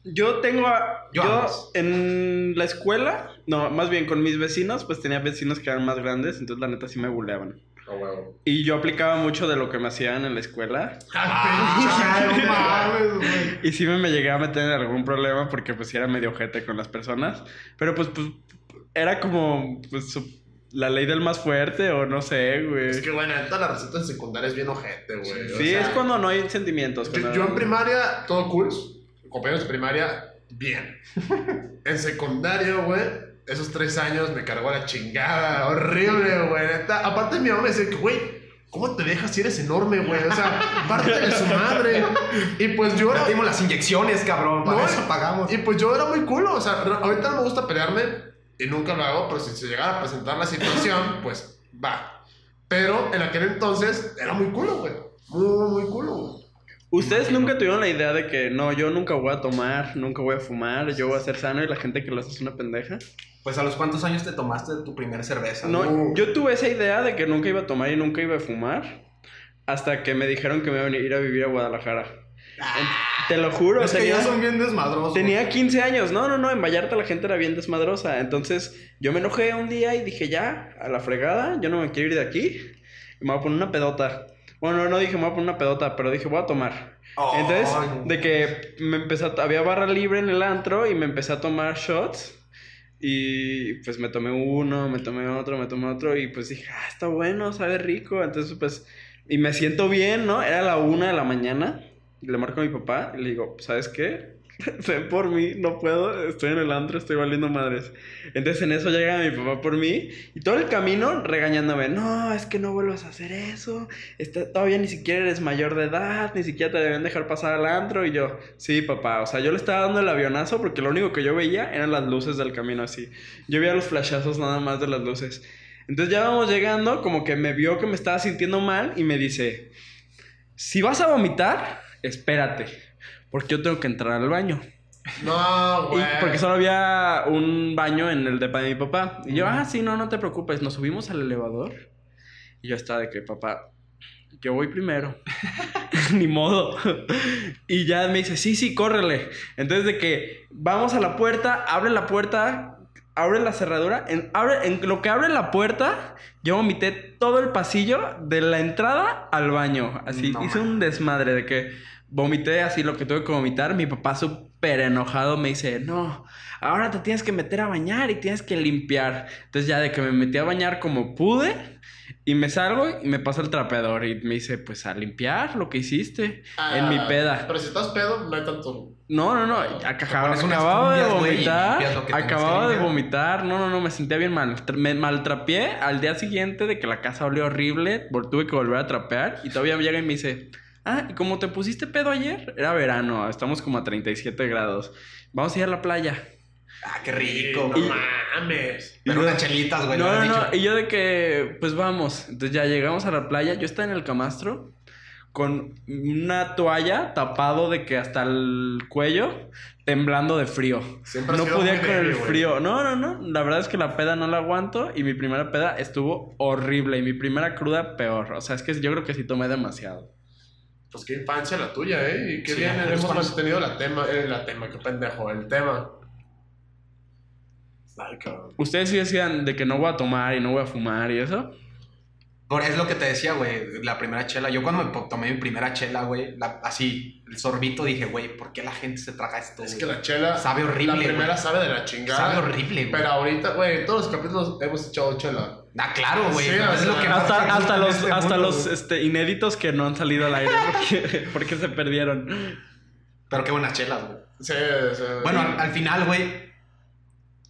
Yo tengo. a- Yo en la escuela, no, más bien con mis vecinos, pues tenía vecinos que eran más grandes, entonces la neta sí me buleaban. Oh, huevo. Y yo aplicaba mucho de lo que me hacían en la escuela. Ah. Y sí me, me llegué a meter en algún problema porque pues sí era medio ojete con las personas. Pero pues, pues era como pues, su- la ley del más fuerte o no sé, güey. Es que, bueno, neta, la receta en secundaria es bien ojete, güey. O sí, sea, es cuando no hay sentimientos. Yo, cuando- yo en primaria, todo cool. Compañeros de primaria, bien. En secundaria, güey, esos tres años me cargó la chingada. Horrible, güey. Neta. Aparte, mi mamá me decía que, güey, ¿cómo te dejas si eres enorme, güey? O sea, parte de su madre. Y pues yo Ya era. dimos las inyecciones, cabrón, para No, eso pagamos. Y pues yo era muy culo. O sea, ahorita no me gusta pelearme y nunca lo hago, pero si se llegara a presentar la situación, pues va. Pero en aquel entonces era muy culo, güey. Muy, muy culo, güey. Ustedes nunca tuvieron la idea de que no, yo nunca voy a tomar, nunca voy a fumar, yo voy a ser sano y la gente que lo hace es una pendeja. Pues a los cuántos años te tomaste tu primer cerveza. No, No. yo tuve esa idea de que nunca iba a tomar y nunca iba a fumar hasta que me dijeron que me iban a ir a vivir a Guadalajara. En- Te lo juro, Es que tenía, ya son bien desmadrosos. tenía 15 años. No, no, no, en Vallarta la gente era bien desmadrosa. Entonces yo me enojé un día y dije, ya, a la fregada, yo no me quiero ir de aquí. Y me voy a poner una pedota. Bueno, no dije me voy a poner una pedota, pero dije voy a tomar. Ay. Entonces, de que me empecé a- había barra libre en el antro y me empecé a tomar shots. Y pues me tomé uno, me tomé otro, me tomé otro. Y pues dije, ah, está bueno, sabe rico. Entonces, pues, y me siento bien, ¿no? Era la una de la mañana. Le marco a mi papá y le digo, ¿sabes qué? Ven por mí, no puedo, estoy en el antro, estoy valiendo madres. Entonces en eso llega mi papá por mí y todo el camino regañándome, no, es que no vuelvas a hacer eso, está, todavía ni siquiera eres mayor de edad, ni siquiera te deben dejar pasar al antro. Y yo, sí, papá, o sea, yo le estaba dando el avionazo porque lo único que yo veía eran las luces del camino así. Yo veía los flashazos nada más de las luces. Entonces ya vamos llegando, como que me vio que me estaba sintiendo mal y me dice, si vas a vomitar, espérate, porque yo tengo que entrar al baño. No, Y güey. porque solo había un baño en el depa de mi papá. Y yo, ah, sí, no, no te preocupes. Nos subimos al elevador. Y yo estaba de que, papá, yo voy primero. Ni modo. y ya me dice, sí, sí, córrele. Entonces de que vamos a la puerta, abre la puerta, abre la cerradura. En, abre, en lo que abre la puerta, yo vomité todo el pasillo de la entrada al baño. Así, No hice un desmadre de que vomité así lo que tuve que vomitar. Mi papá súper enojado me dice, no, ahora te tienes que meter a bañar y tienes que limpiar. Entonces ya de que me metí a bañar como pude y me salgo y me pasa el trapeador y me dice, pues a limpiar lo que hiciste Ah, en mi peda. Pero si estás pedo, no hay tanto. No, no, no, acababa, de vomitar, acababa de vomitar, no, no, no, me sentía bien mal, me maltrapié al día siguiente de que la casa olió horrible, tuve que volver a trapear y todavía llega y me dice, ah, ¿y como te pusiste pedo ayer? Era verano, estamos como a 37 grados, vamos a ir a la playa. Ah, qué rico, No mames. Pero unas chelitas, güey. No, no, no. dicho. Y yo de que, pues vamos. Entonces ya llegamos a la playa. Yo estaba en el camastro con una toalla tapado de que hasta el cuello, temblando de frío. Siempre no podía con el frío. No, no, no. La verdad es que la peda no la aguanto y mi primera peda estuvo horrible y mi primera cruda peor. O sea, es que yo creo que sí tomé demasiado. Pues qué infancia la tuya, ¿eh? Y qué Sí, bien hemos cuando- mantenido la tema, eh, la tema, qué pendejo, el tema. Ay, cabrón. ¿Ustedes sí decían de que no voy a tomar y no voy a fumar y eso? Por es lo que te decía, güey, la primera chela. Yo cuando me tomé mi primera chela, güey, así, el sorbito, dije, güey, ¿por qué la gente se traga esto? Es que la chela. Sabe horrible, La primera sabe de la chingada. Sabe horrible, güey. Pero ahorita, güey, todos los capítulos hemos echado chela. Ah, claro, güey. Sí, pero o es sea, lo que más Hasta, los, este hasta mundo, los este, inéditos que no han salido al aire porque, porque se perdieron. Pero qué buenas chelas, güey. Sí, sí. Bueno, al, al final, güey,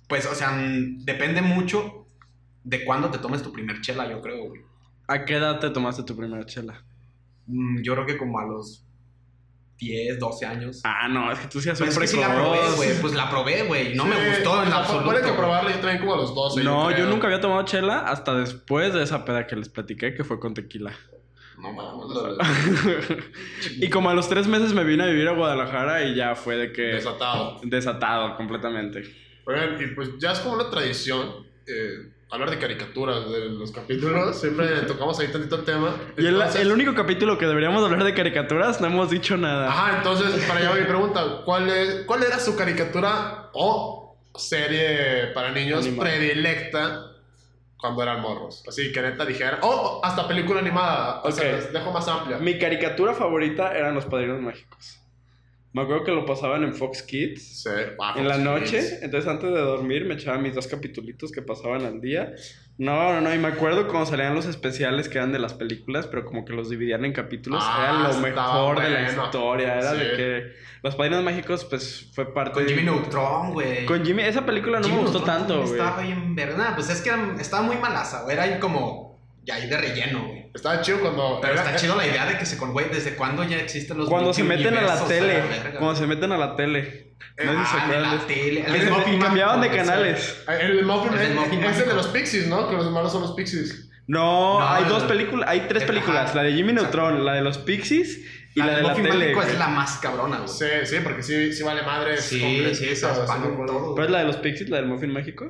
pues, o sea, mm, depende mucho de cuándo te tomes tu primer chela, yo creo, güey. ¿A qué edad te tomaste tu primera chela? Mm, Yo creo que como a los 10, 12 años. Ah, no, es que tú sí has un es que sí la probé, güey. Pues la probé, güey. y No me gustó en absoluto. Puede que probarla yo también como a los 12. No, yo nunca había tomado chela hasta después de esa peda que les platiqué, que fue con tequila. No, mames. y como a los tres meses me vine a vivir a Guadalajara y ya fue de que... Desatado. Desatado completamente. Oigan, y pues ya es como una tradición eh, hablar de caricaturas de los capítulos. Siempre tocamos ahí tantito el tema. Y el, Entonces- el único capítulo que deberíamos hablar de caricaturas no hemos dicho nada. Ajá, entonces, para allá mi pregunta. ¿Cuál, es, ¿Cuál era su caricatura o serie para niños predilecta cuando eran morros? Así que neta dijera. O hasta película animada. O sea, les dejo más amplia. Mi caricatura favorita eran Los Padrinos Mágicos. Me acuerdo que lo pasaban en Fox Kids. Sí. Ah, En la Fox noche, Kids. entonces antes de dormir me echaba mis dos capitulitos que pasaban al día. No, no, no, y me acuerdo cuando salían los especiales que eran de las películas, pero como que los dividían en capítulos. Ah, era lo mejor de la bueno. historia. Era Sí. de que Los Padrinos Mágicos, pues fue parte Con de- Jimmy Neutron, güey. Con Jimmy, esa película no Jimmy me gustó Neutron tanto, güey. Estaba bien verga. Pues es que era- estaba muy malaza, güey. Era ahí como. Ya ahí de relleno, güey. Estaba chido cuando. Pero era- está chido la idea de que se con, güey, ¿desde cuándo ya existen los Cuando se meten a la tele. la? Cuando se meten a la tele. No sé si se Ah, de la de- tele. El Muffin y Man, cambiaban de canales. El Muffin, El del es- Muffin es el de los Pixies, ¿no? Que los malos son los Pixies. No, No, hay el- dos películas, hay tres el- películas. ajá. La de Jimmy Exacto. Neutron, la de los Pixies y la, del de la Muffin tele. Mágico güey. es la más cabrona, güey. Sí, sí, porque sí, sí vale madre. Sí, sí, se todo. ¿Pero es la de los Pixies, la del Muffin Mágico?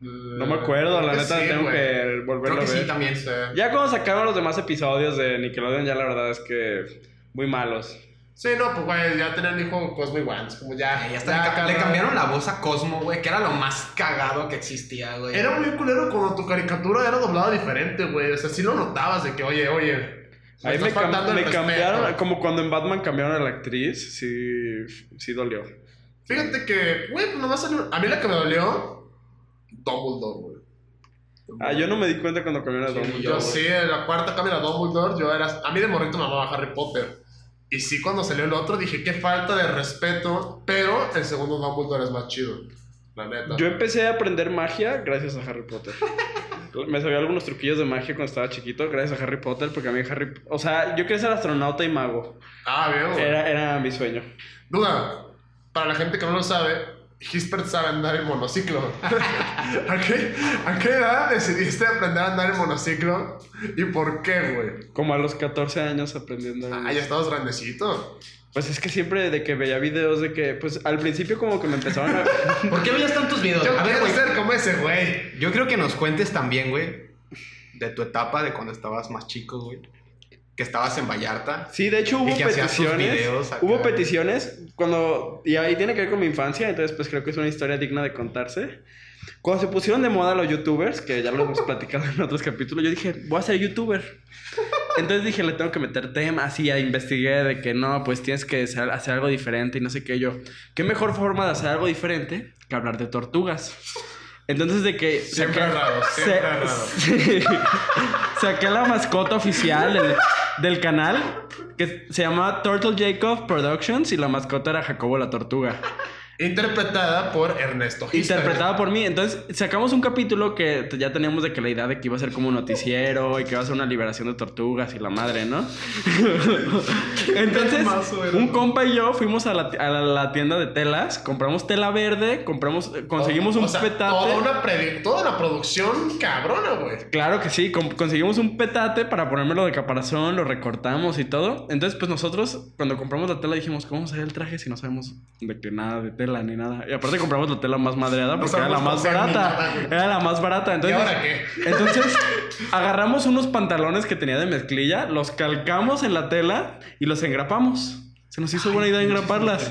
No me Eh, acuerdo, la neta sí, tengo güey. que volverlo Creo a que ver. sí también. Sí. Ya cuando sacaron los demás episodios de Nickelodeon, ya la verdad es que muy malos. Sí, no, pues güey, ya tener el hijo Cosmo y Wans, como ya. Hasta le, ca- le cambiaron la voz a Cosmo, güey, que era lo más cagado que existía, güey. Era muy culero cuando tu caricatura era doblada diferente, güey. O sea, sí lo notabas de que, oye, oye. Ahí me, cam- me cambiaron, como cuando en Batman cambiaron a la actriz, sí, sí dolió. Fíjate que, güey, pues nomás salió. A mí la que me dolió Dumbledore, güey. Ah, yo no me di cuenta cuando cambiaron a Sí, Dumbledore. Yo sí, en la cuarta cambia a Dumbledore, yo era... A mí de morrito me amaba Harry Potter. Y sí, cuando salió el otro dije, qué falta de respeto, pero el segundo Dumbledore es más chido. La neta. Yo empecé a aprender magia gracias a Harry Potter. Me sabía algunos truquillos de magia cuando estaba chiquito gracias a Harry Potter porque a mí Harry... O sea, yo quería ser astronauta y mago. Ah, bien, güey. Era, era mi sueño. Duda, para la gente que no lo sabe, Hispert sabe andar en monociclo. ¿A, qué, ¿A qué edad decidiste aprender a andar en monociclo? ¿Y por qué, güey? Como a los 14 años aprendiendo. Ah, ya estabas grandecito. Pues es que siempre de que veía videos de que, pues al principio como que me empezaban a... ¿Por qué veías tantos videos? Yo A ver, quiero ser como ese güey. Yo creo que nos cuentes también, güey, de tu etapa de cuando estabas más chico, güey. Que estabas en Vallarta. Sí, de hecho hubo que peticiones. videos acá. Hubo peticiones cuando. Y ahí tiene que ver con mi infancia, entonces pues creo que es una historia digna de contarse. Cuando se pusieron de moda los youtubers, que ya lo hemos platicado en otros capítulos, yo dije, voy a ser youtuber. Entonces dije, le tengo que meter tema, así ya investigué de que no, pues tienes que hacer algo diferente y no sé qué yo. ¿Qué mejor forma de hacer algo diferente que hablar de tortugas? Entonces de que... Siempre saqué- raro, se- siempre raro. sí. saqué la mascota oficial del, del canal que se llamaba Turtle Jacob Productions y la mascota era Jacobo la Tortuga. Interpretada por Ernesto Hispert. Interpretada por mí. Entonces sacamos un capítulo que ya teníamos de que la idea de que iba a ser como un noticiero y que iba a ser una liberación de tortugas y la madre, ¿no? Entonces, un compa y yo fuimos a la, a tienda de telas, compramos tela verde, compramos, conseguimos un o sea, petate. Toda una, toda una producción cabrona, güey. Claro que sí, conseguimos un petate para ponérmelo de caparazón, lo recortamos y todo. Entonces, pues nosotros, cuando compramos la tela, dijimos, ¿cómo vamos a hacer el traje si no sabemos de que nada de tela ni nada? Y aparte compramos la tela más madreada porque era la más barata. nada. Era la más barata. Entonces, ¿Y ahora qué? Entonces, agarramos unos pantalones que tenía de mezclilla, los calcamos en la tela y los engrapamos. Se nos hizo buena idea engraparlas.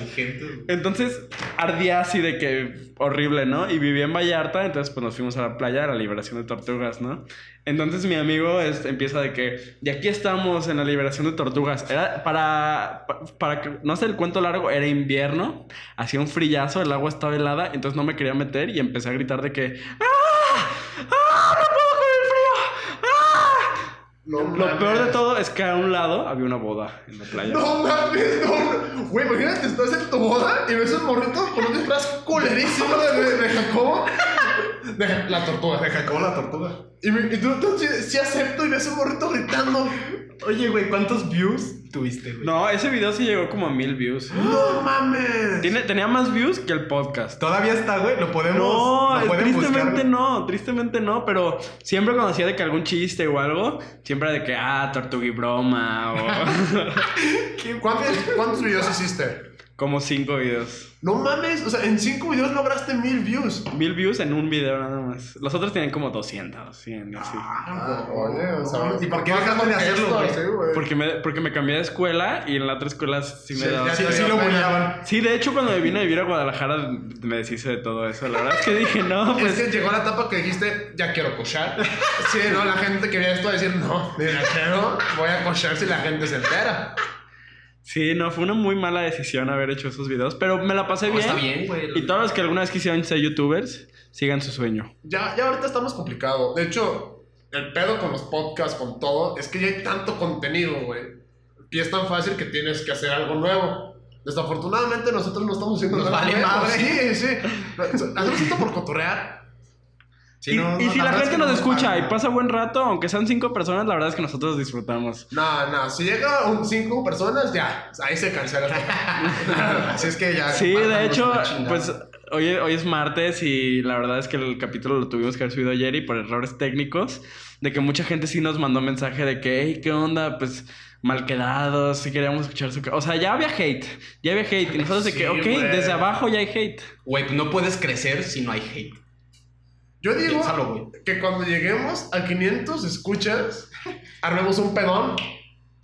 Entonces ardía así de que horrible, ¿no? Y vivía en Vallarta, entonces pues nos fuimos a la playa a la liberación de tortugas, ¿no? Entonces mi amigo es- empieza de que, y aquí estamos en la liberación de tortugas. Era para, pa- para que, no sé el cuento largo, era invierno, hacía un frillazo, el agua estaba helada, entonces no me quería meter y empecé a gritar de que. ¡Ah! ¡No puedo con el frío! ¡Ah! No Lo mames. peor de todo es que a un lado había una boda en la playa. No mames, no. Güey, imagínate, estás en tu boda y ves un morrito con un disfraz culerísimo de, de, de Jacobo. De la tortuga. Me jacó la tortuga. Y, me- y tú, tú sí, sí acepto y ves un morrito gritando. Oye, güey, ¿cuántos views tuviste, güey? No, ese video sí llegó como a mil views. No mames. Tiene, tenía más views que el podcast. Todavía está, güey. Lo podemos. No, lo pueden tristemente buscar. no, tristemente no, pero siempre cuando hacía de que algún chiste o algo, siempre de que, ah, tortuga y broma, o ¿Cuántos, ¿Cuántos videos hiciste? Como cinco videos. No mames, o sea, en cinco videos lograste mil views. Mil views en un video nada más. Los otros tienen como 200, 100, así. Ah, oye, o sea, ¿Y por qué dejaste de hacerlo, güey? Sí, güey. Porque me, porque me cambié de escuela y en la otra escuela sí me Sí, daba... ya Sí, sí lo buleaban. Sí, de hecho, cuando me vine a vivir a Guadalajara me deshice de todo eso. La verdad es que dije, no, Es pues... que llegó la etapa que dijiste, ya quiero cochar. Sí, no, la gente que veía esto va a decir, no, ni la quiero, voy a cochar si la gente se entera. Sí, no, fue una muy mala decisión haber hecho esos videos, pero me la pasé No, bien. está bien, güey. Y todos los que alguna vez quisieron ser youtubers, sigan su sueño. Ya, ya ahorita estamos complicado. De hecho, el pedo con los podcasts, con todo, es que ya hay tanto contenido, güey. Y es tan fácil que tienes que hacer algo nuevo. Desafortunadamente nosotros no estamos haciendo Nos nada vale nuevo. madre. Sí, sí. Hacemos esto por cocotorrear. Sí, y no, y no, si la, es gente nos no escucha y pasa buen rato, aunque sean cinco personas, la verdad es que nosotros disfrutamos. No, no, si llega un cinco personas, ya, ahí se cancela. Así es que ya. Sí, de hecho, pues hoy, hoy es martes y la verdad es que el capítulo lo tuvimos que haber subido ayer y por errores técnicos, de que mucha gente sí nos mandó mensaje de que, hey, ¿qué onda? Pues mal quedados, si queríamos escuchar su... ca-". O sea, ya había hate, ya había hate. Y nosotros de que, Sí, ok, güey. desde abajo ya hay hate. Güey, no puedes crecer si no hay hate. Yo digo Piénsalo, que cuando lleguemos a 500 escuchas, armemos un pedón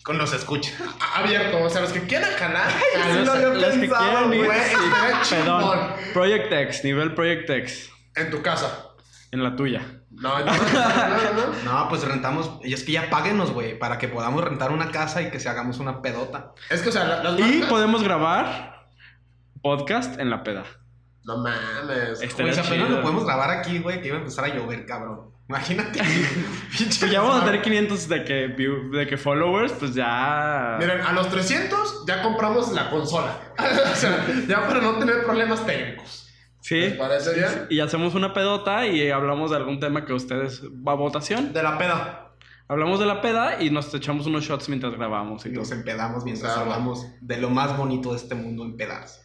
Con los escucha. a- abierto. O sea, los que quieran jalar, A jalan. los, lo había los que quieran sí, perdón. Project X, nivel Project X, en tu casa. en la tuya. No, no, no, no, no. No, pues rentamos. Y es que ya páguenos, güey, para que podamos rentar una casa y que se hagamos una pedota. Es que, o sea, la- las Y podemos grabar podcast en la peda. No mames. Este- Estaría apenas lo podemos grabar aquí, güey, que iba a empezar a llover, cabrón. Imagínate. Pinche Pues ya vamos a tener 500 de que, view- de que followers, pues ya... Miren, a los 300 ya compramos la consola. o sea, ya para no tener problemas técnicos. Sí. ¿Les parece bien? Y hacemos una pedota y hablamos de algún tema que ustedes va a votación. De la peda. Hablamos de la peda y nos echamos unos shots mientras grabamos y Y todo. nos empedamos mientras Claro. hablamos de lo más bonito de este mundo en pedazos.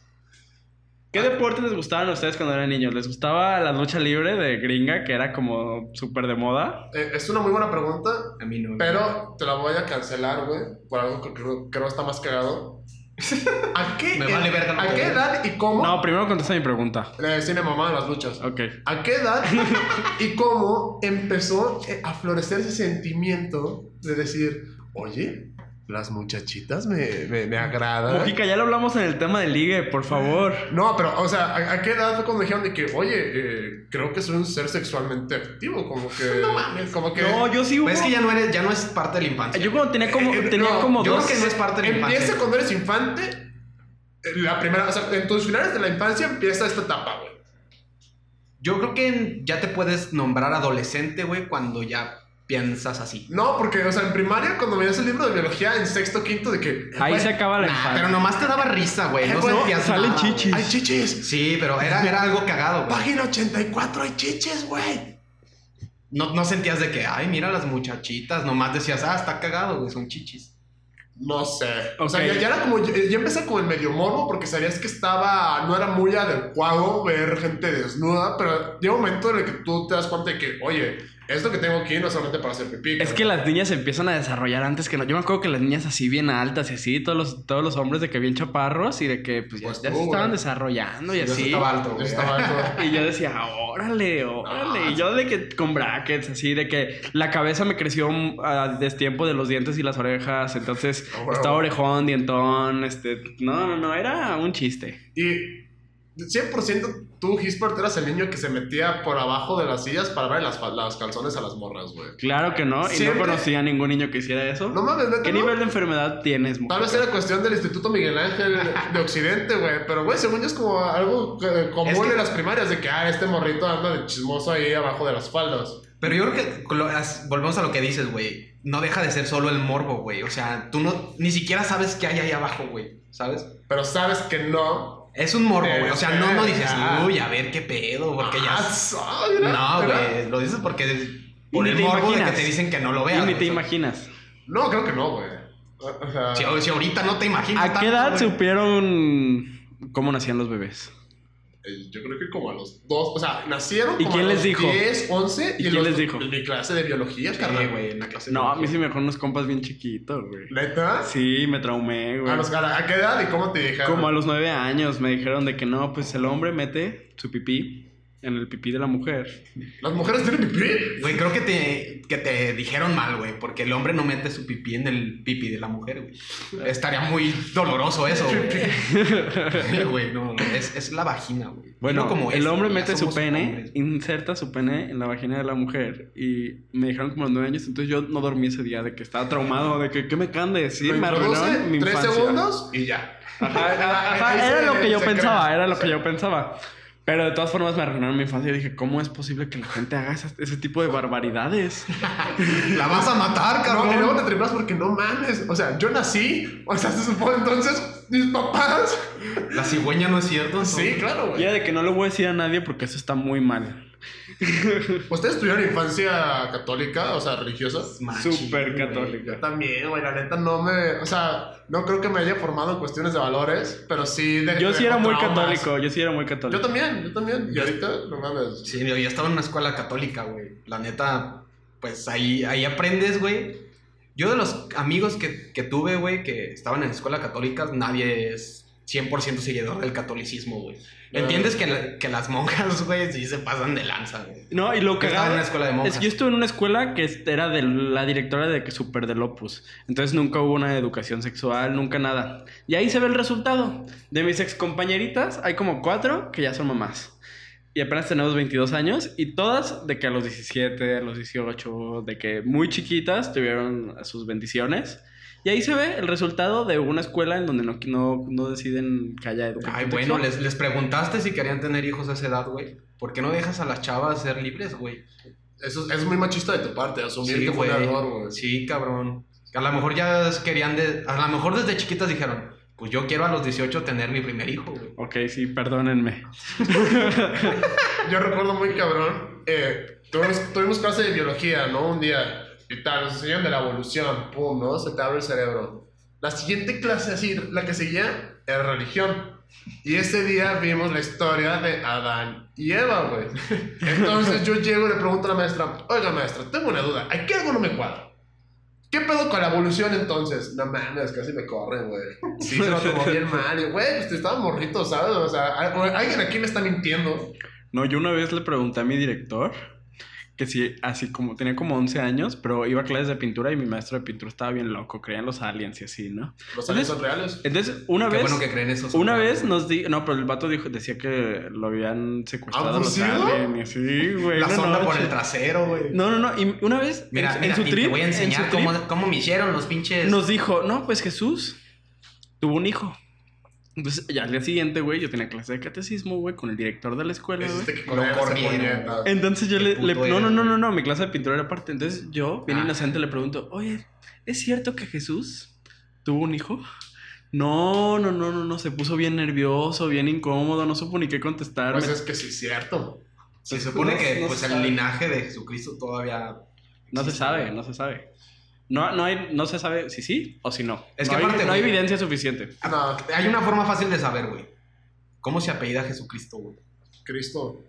¿Qué deportes les gustaban a ustedes cuando eran niños? ¿Les gustaba la lucha libre de gringa, que era como súper de moda? Eh, es una muy buena pregunta, A mí no. pero te la voy a cancelar, güey. Por algo que creo, creo está más cagado. ¿A qué, Me vale verga ¿a qué edad y cómo? No, primero contesta mi pregunta. Le decía mi mamá de las luchas. Ok. ¿A qué edad y cómo empezó eh, a florecer ese sentimiento de decir, oye, las muchachitas me, me, me agradan? Mujica, ya lo hablamos en el tema de ligue, por favor. No, pero, o sea, ¿a, a qué edad fue cuando dijeron de que, oye, eh, creo que soy un ser sexualmente activo? Como que. No mames. Como que. No, yo sí hubo... Pues es que ya no eres, ya no es parte de la infancia. Yo cuando tenía como, Eh, eh, tenía no, como yo dos... creo que no es parte de la Empieza infancia. cuando eres infante. eh, La primera, o sea, en tus finales de la infancia empieza esta etapa, güey. Yo creo que ya te puedes nombrar adolescente, güey, cuando ya piensas así. No, porque, o sea, en primaria, cuando veías el libro de biología en sexto, quinto, de que. Ahí güey, se acaba la Nah, infancia. pero nomás te daba risa, güey. Eh, No güey, sentías salen nada, chichis. Hay chichis. Sí, pero era, era algo cagado, güey. Página 84, hay chichis, güey. No, no sentías de que, ay, mira las muchachitas. Nomás decías, ah, está cagado, güey, son chichis. No sé. O sea, ya, ya era como. Ya, ya empecé como el medio morbo porque sabías que estaba. No era muy adecuado ver gente desnuda, pero llega un momento en el que tú te das cuenta de que, oye, esto que tengo aquí no es solamente para hacer pipí. Es que las niñas empiezan a desarrollar antes que no. Yo me acuerdo que las niñas así bien altas y así, todos los, todos los hombres de que bien chaparros y de que pues ya, Pues ya tú, se estaban güey. desarrollando y Yo así. estaba alto, Yo güey. estaba alto. Y yo decía, órale, órale. Y yo de que con brackets, así, de que la cabeza me creció mm, a destiempo de los dientes y las orejas. Entonces estaba orejón, dientón, este. No, no, no, era un chiste. Y 100% tú, Gispert, eras el niño que se metía por abajo de las sillas para ver las, las calzones a las morras, güey. Claro que no. Y no conocía a ningún niño que hiciera eso. No mames, neta, ¿Qué ¿no? nivel de enfermedad tienes, Tal vez era cuestión del Instituto Miguel Ángel de Occidente, güey. Pero, güey, según yo es como algo eh, común Es que- en las primarias de que, ah, este morrito anda de chismoso ahí abajo de las faldas. Pero yo creo que lo- volvemos a lo que dices, güey. No deja de ser solo el morbo, güey. O sea, tú no ni siquiera sabes qué hay ahí abajo, güey. ¿Sabes? Pero sabes que no. Es un morbo, güey. O sea, no, no dices, Ah. uy, a ver qué pedo, porque Ah, ya. mira, No, güey. Lo dices porque. Por ni el morbo de que te dicen que no lo Y veas. ni güey. te imaginas. No, creo que no, güey. O- sea, Si, si ahorita no te imaginas. ¿A qué tanto, edad supieron cómo nacían los bebés? Yo creo que como a los dos, o sea, nacieron ¿Y como quién a les los dijo? 10, 11 ¿Y y, quién los- les dijo? En mi clase de biología, Sí, carnal. güey, en la clase. de No, a mí sí me dejó unos compas bien chiquitos, güey. ¿Neta? Sí, me traumé, güey. ¿A, los- a, ¿A qué edad y cómo te dijeron? Como a los nueve años me dijeron de que no, pues el hombre mete su pipí en el pipí de la mujer. ¿Las mujeres tienen pipí? Güey, creo que te, que te dijeron mal, güey. Porque el hombre no mete su pipí en el pipí de la mujer, güey. Estaría muy doloroso eso, güey. Güey, no, no, es, es la vagina, güey. Bueno, como el hombre mete su pene, hombres. inserta su pene en la vagina de la mujer. Y me dijeron como nueve años, entonces yo no dormí ese día de que estaba traumado, de que, ¿qué me acaban de decir? Me arruinaron mi tres infancia. segundos y ya. Ajá, ajá, ajá, Ahí era lo que yo pensaba, era lo que yo pensaba. Pero de todas formas me arruinaron mi infancia y dije, ¿cómo es posible que la gente haga ese, ese tipo de barbaridades? La vas a matar, No, y luego cabrón. te tripas porque no mames. O sea, yo nací. O sea, se supone entonces mis papás. La cigüeña no es cierto. Sí, claro, güey. Ya de que no le voy a decir a nadie porque eso está muy mal. ¿Ustedes tuvieron infancia católica, o sea, religiosa? Súper católica. Yo también, güey. La neta no me. O sea, no creo que me haya formado en cuestiones de valores, pero sí de. Yo de- sí era muy traumas. católico, yo sí era muy Yo católico. también, yo también. Y ahorita, no mames. Sí, yo ya estaba en una escuela católica, güey. La neta, pues ahí, ahí aprendes, güey. Yo de los amigos que, que tuve, güey, que estaban en escuela católica, nadie es 100% seguidor del catolicismo, güey. Entiendes que, la- que las monjas, güey, sí se pasan de lanza, güey. No, y lo Que que estaba en una escuela de monjas. Es que yo estuve en una escuela que era de la directora de que super del Opus. Entonces nunca hubo una educación sexual, nunca nada. Y ahí se ve el resultado. De mis ex compañeritas, hay como cuatro que ya son mamás. Y apenas tenemos 22 años. Y todas de que a los 17, a los 18, de que muy chiquitas tuvieron sus bendiciones. Y ahí se ve el resultado de una escuela en donde no, no, no deciden que haya educación. Ay, bueno, les, les preguntaste si querían tener hijos a esa edad, güey. ¿Por qué no dejas a las chavas ser libres, güey? Eso es muy machista de tu parte, asumir Sí, que fue un güey. error, güey. Sí, cabrón. A lo mejor ya querían de... A lo mejor desde chiquitas dijeron, pues yo quiero a los 18 tener mi primer hijo, güey. Ok, sí, perdónenme. Yo recuerdo muy cabrón, eh, tuvimos, tuvimos clase de biología, ¿no? Un día enseñan de la evolución, pum, ¿no? Se te abre el cerebro. La siguiente clase, así, la que seguía, era religión. Y ese día vimos la historia de Adán y Eva, güey. Entonces yo llego y le pregunto a la maestra, oiga maestra, tengo una duda, aquí algo no me cuadra. ¿Qué pedo con la evolución entonces? No mames, casi me corren, güey. Sí, se lo tomó bien mal. Y, Güey, pues estaba morrito, ¿sabes? O sea, al- alguien aquí me está mintiendo. No, yo una vez le pregunté a mi director que si, así como, tenía como 11 años, pero iba a clases de pintura y mi maestro de pintura estaba bien loco, creía en los aliens y así, ¿no? Los aliens son reales. Entonces, una Qué vez... bueno que creen eso. Una vez nos di... No, pero el vato dijo, decía que lo habían secuestrado los ¿Abducido? aliens. Sí, güey. La sonda por el trasero, güey. No, no, no. Y una vez, Mira, en, mira, en su y trip, te voy a en enseñar trip, cómo, cómo me hicieron los pinches... nos dijo, no, pues Jesús tuvo un hijo. Entonces, ya al día siguiente, güey, yo tenía clase de catecismo, güey, con el director de la escuela, güey. Corrieron. puñeta. Entonces yo le, no, no, no, no, güey. no, mi clase de pintura era aparte. Entonces yo, bien Ah. inocente, le pregunto, oye, ¿es cierto que Jesús tuvo un hijo? No, no, no, no, no, se puso bien nervioso, bien incómodo, no supo ni qué contestar. Pues es que sí es cierto. Se supone No- que no pues el linaje de Jesucristo todavía... no se sabe, güey. no se sabe. No, no, hay, no se sabe si sí o si no. Es no que hay, aparte, no hay güey- evidencia suficiente. No, Hay una forma fácil de saber, güey. ¿Cómo se apellida Jesucristo, güey? Cristo.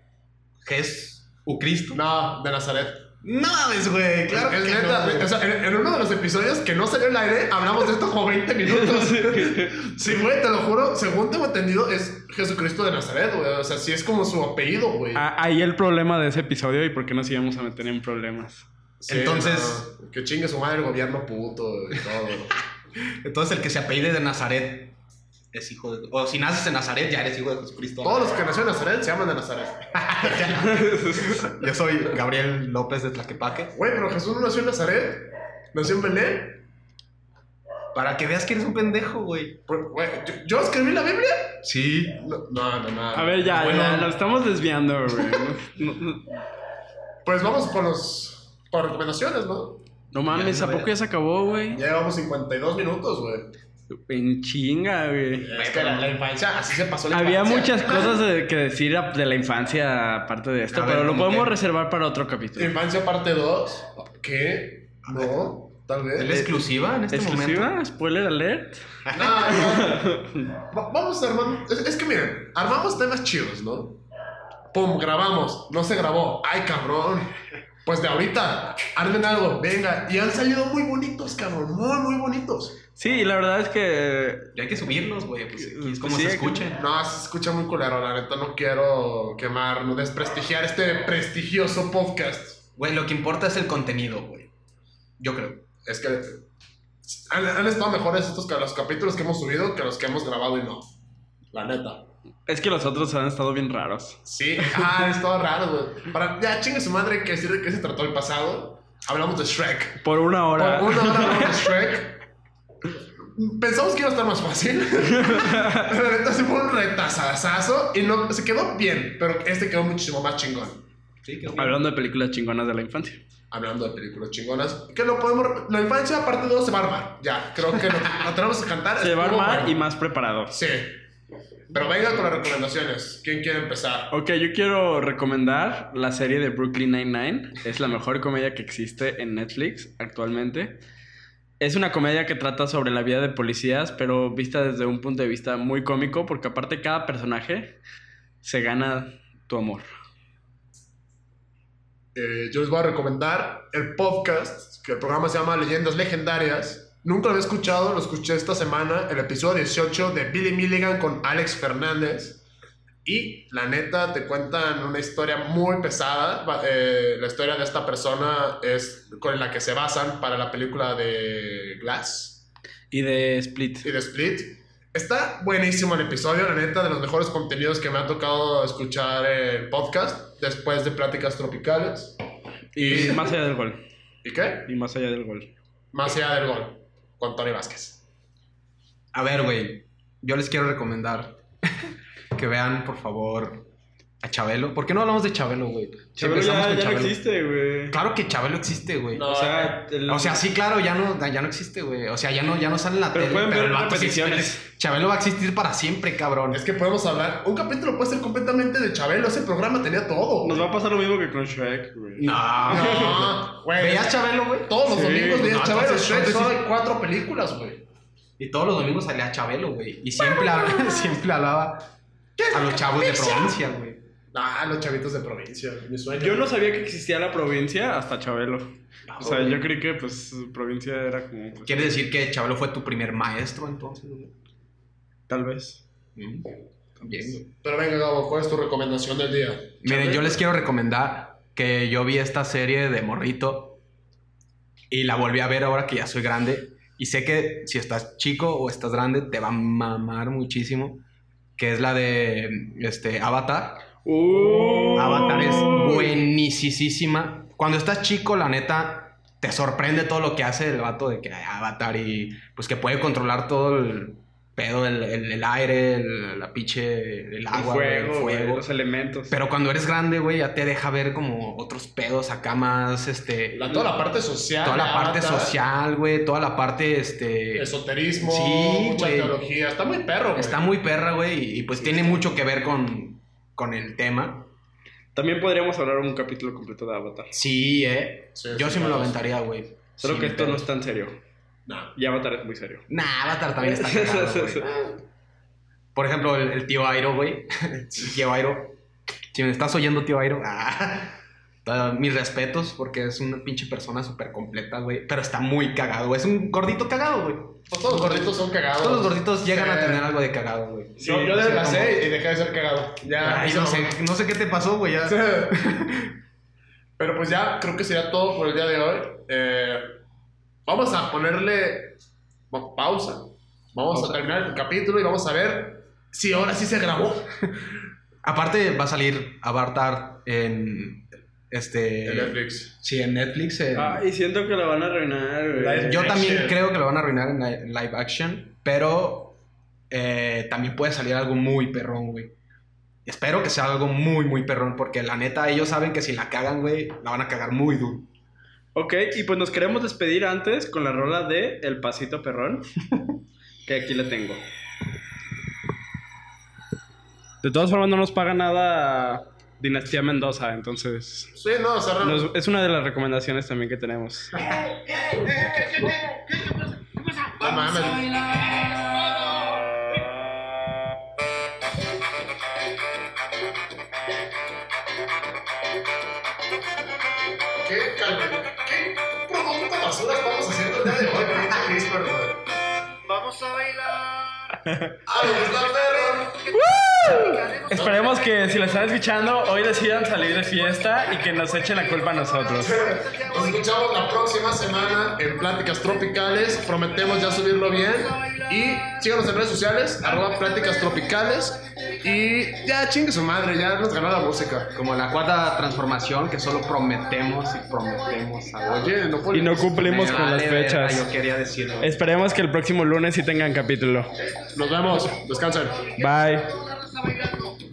Jes... ¿U Cristo? No, de Nazaret. No, es güey. Claro es que neta, no, güey. o sea, en, en uno de los episodios que no salió al aire, hablamos de esto como 20 minutos. sí, güey, te lo juro, según tengo entendido, es Jesucristo de Nazaret, güey. O sea, sí es como su apellido, güey. Ah, ahí el problema de ese episodio y por qué nos íbamos a meter en problemas. Sí, entonces- no, que chingue su madre el gobierno puto y todo. Entonces el que se apellide de Nazaret es hijo de... O si naces en Nazaret ya eres hijo de Jesucristo. Todos los que nacieron en Nazaret se llaman de Nazaret. Yo soy Gabriel López de Tlaquepaque. Güey, pero Jesús no nació en Nazaret. Nació en Belén. Para que veas que eres un pendejo, güey. ¿yo, yo escribí la Biblia? Sí. No, no, no. no. A ver, ya, Bueno. ya, nos estamos desviando, güey. No, no- Pues vamos por los por recomendaciones, ¿no? no mames, ¿a poco ya se acabó, güey? Ya llevamos 52 minutos, güey. En chinga, güey. Es que la, la infancia, así se pasó la Había infancia. muchas cosas de- que decir de la infancia aparte de esto, A ver, pero lo ¿cómo podemos reservar para otro capítulo. Infancia parte 2. ¿Qué? No, tal ¿Es la vez. exclusiva en este ¿Exclusiva? momento? ¿Spoiler alert? No, no. Va- Vamos a armar. Es, es que miren, armamos temas chidos, ¿no? Pum, grabamos. No se grabó. Ay, cabrón. Pues de ahorita, armen algo, venga. Y han salido muy bonitos, cabrón. Muy, muy bonitos. Sí, y la verdad es que... Ya hay que subirlos, güey. Pues, aquí es como Sí, se que- escuchen. No, se escucha muy culero, la neta. No quiero quemar, no desprestigiar este prestigioso podcast. Güey, lo que importa es el contenido, güey. Yo creo. Es que han, han estado mejores estos que los capítulos que hemos subido que los que hemos grabado y no. La neta. Es que los otros han estado bien raros. Sí, ah, es todo raro, güey. Para, ya, chingue su madre, que decir de qué se trató el pasado. Hablamos de Shrek. Por una hora. Por una hora hablamos de Shrek. Pensamos que iba a estar más fácil. La neta se fue un retazazazo y no, se quedó bien, pero este quedó muchísimo más chingón. Sí, Hablando de películas chingonas de la infancia. Hablando de películas chingonas, que lo podemos. La infancia, parte 2, se va a armar. Ya, creo que lo, lo tenemos que cantar. Se va a armar bueno. y más preparado. Sí. Pero venga con las recomendaciones. ¿Quién quiere empezar? Ok, yo quiero recomendar la serie de Brooklyn Nine-Nine. Es la mejor comedia que existe en Netflix actualmente. Es una comedia que trata sobre la vida de policías, pero vista desde un punto de vista muy cómico, porque aparte cada personaje se gana tu amor. Eh, yo les voy a recomendar el podcast, que el programa se llama Leyendas Legendarias. Nunca lo había escuchado, lo escuché esta semana, el episodio 18 de Billy Milligan con Alex Fernández. Y la neta, te cuentan una historia muy pesada. Eh, la historia de esta persona es con la que se basan para la película de Glass Y de Split. y de Split. Está buenísimo el episodio, la neta, de los mejores contenidos que me ha tocado escuchar en podcast después de Pláticas Tropicales. Y más allá del gol. ¿Y qué? Y más allá del gol. Más allá del gol. Con Tony Vázquez. A ver, güey. Yo les quiero recomendar que vean, por favor, a Chabelo. ¿Por qué no hablamos de Chabelo, güey? Chabelo ya, con ya no existe, güey. Claro que Chabelo existe, güey. No, O sea, el- O sea, sí, claro, ya no, ya no existe, güey. O sea, ya no, ya no sale en la Pero tele. pueden ver sí repeticiones. existe. Chabelo va a existir para siempre, cabrón. Es que podemos hablar. Un capítulo puede ser completamente de Chabelo. Ese programa tenía todo. nos va a pasar lo mismo que con Shrek, güey. No. No, güey. ¿Veías Chabelo, güey? Todos los Sí. domingos veías No, Chabelo. Shrek solo hay cuatro películas, güey. Y todos los domingos salía Chabelo, güey. Y siempre, siempre hablaba a los chavos de provincia, güey. Ah, los chavitos de provincia. Mi sueño. Yo no sabía que existía la provincia hasta Chabelo. O sea, yo creí que, pues, provincia era como... pues, ¿Quiere decir que Chabelo fue tu primer maestro, entonces? Tal vez. Mm, Bien. Pero venga, Gabo, ¿cuál es tu recomendación del día? Miren, yo les quiero recomendar que yo vi esta serie de Morrito y la volví a ver ahora que ya soy grande. Y sé que si estás chico o estás grande, te va a mamar muchísimo. Que es la de este, Avatar. Uh, Avatar es buenísima. Cuando estás chico, la neta, te sorprende todo lo que hace el vato de que hay Avatar y pues que puede controlar todo el pedo, el, el- el aire, el, la pinche, el agua, fuego, el fuego. los elementos. Pero cuando eres grande, güey, ya te deja ver como otros pedos acá más, este... La, toda la parte social. toda la parte Avatar, social, güey, toda la parte, este... Esoterismo, Sí, mucha teología. Está muy perro, güey. Está muy perra, güey, y, y pues tiene mucho que ver con, con el tema. También podríamos hablar un capítulo completo de Avatar. Sí, eh. Sí, Yo sí, sí me lo aventaría, güey. Solo Sin que esto no es tan serio. Nah. Y Avatar es muy serio. Nah, Avatar también está cagado. Por ejemplo, el, el tío Airo, güey. El tío Airo. Si me estás oyendo, tío Airo. ah, toda- mis respetos, porque es una pinche persona súper completa, güey. Pero está muy cagado, güey. Es un gordito cagado, güey. Pues todos los gorditos son cagados. Todos los gorditos llegan a Sí. tener algo de cagado, güey. Yo, yo Sí, desplacé como- y dejé de ser cagado. Ya. Ay, no sé, no sé qué te pasó, güey. ya. Pero pues ya creo que sería todo por el día de hoy. Eh, vamos a ponerle pa- pausa. Vamos a terminar el capítulo y vamos a ver si ahora sí se grabó. Aparte, va a salir Avatar en. Este. En Netflix. Sí, en Netflix. en- Ay, siento que lo van a arruinar, güey. Yo también action. creo que lo van a arruinar en li- live action, pero eh, también puede salir algo muy perrón, güey. Espero que sea algo muy, muy perrón, porque la neta, ellos saben que si la cagan, güey, la van a cagar muy duro. Ok, y pues nos queremos despedir antes con la rola de El Pasito Perrón, que aquí le tengo. De todas formas, no nos paga nada Dinastía Mendoza, entonces Sí, no, cerramos. nos- es una de las recomendaciones también que tenemos. No mames. ¿Qué, cal- ¿Qué producto basura estamos haciendo el día de hoy? Vamos a bailar. ¡Ah, me gusta el perro! Esperemos que si lo están escuchando, hoy decidan salir de fiesta y que nos echen la culpa a nosotros. Nos escuchamos la próxima semana en Pláticas Tropicales. Prometemos ya subirlo bien. Y síganos en redes sociales, arroba Pláticas Tropicales. Y ya chingue su madre, ya nos ganó la música. Como la cuarta transformación, que solo prometemos y prometemos algo. Oye, no Y no cumplimos con las verga, fechas. Yo quería decirlo. Esperemos que el próximo lunes sí tengan capítulo. Nos vemos, descansen. Bye. Está bailando.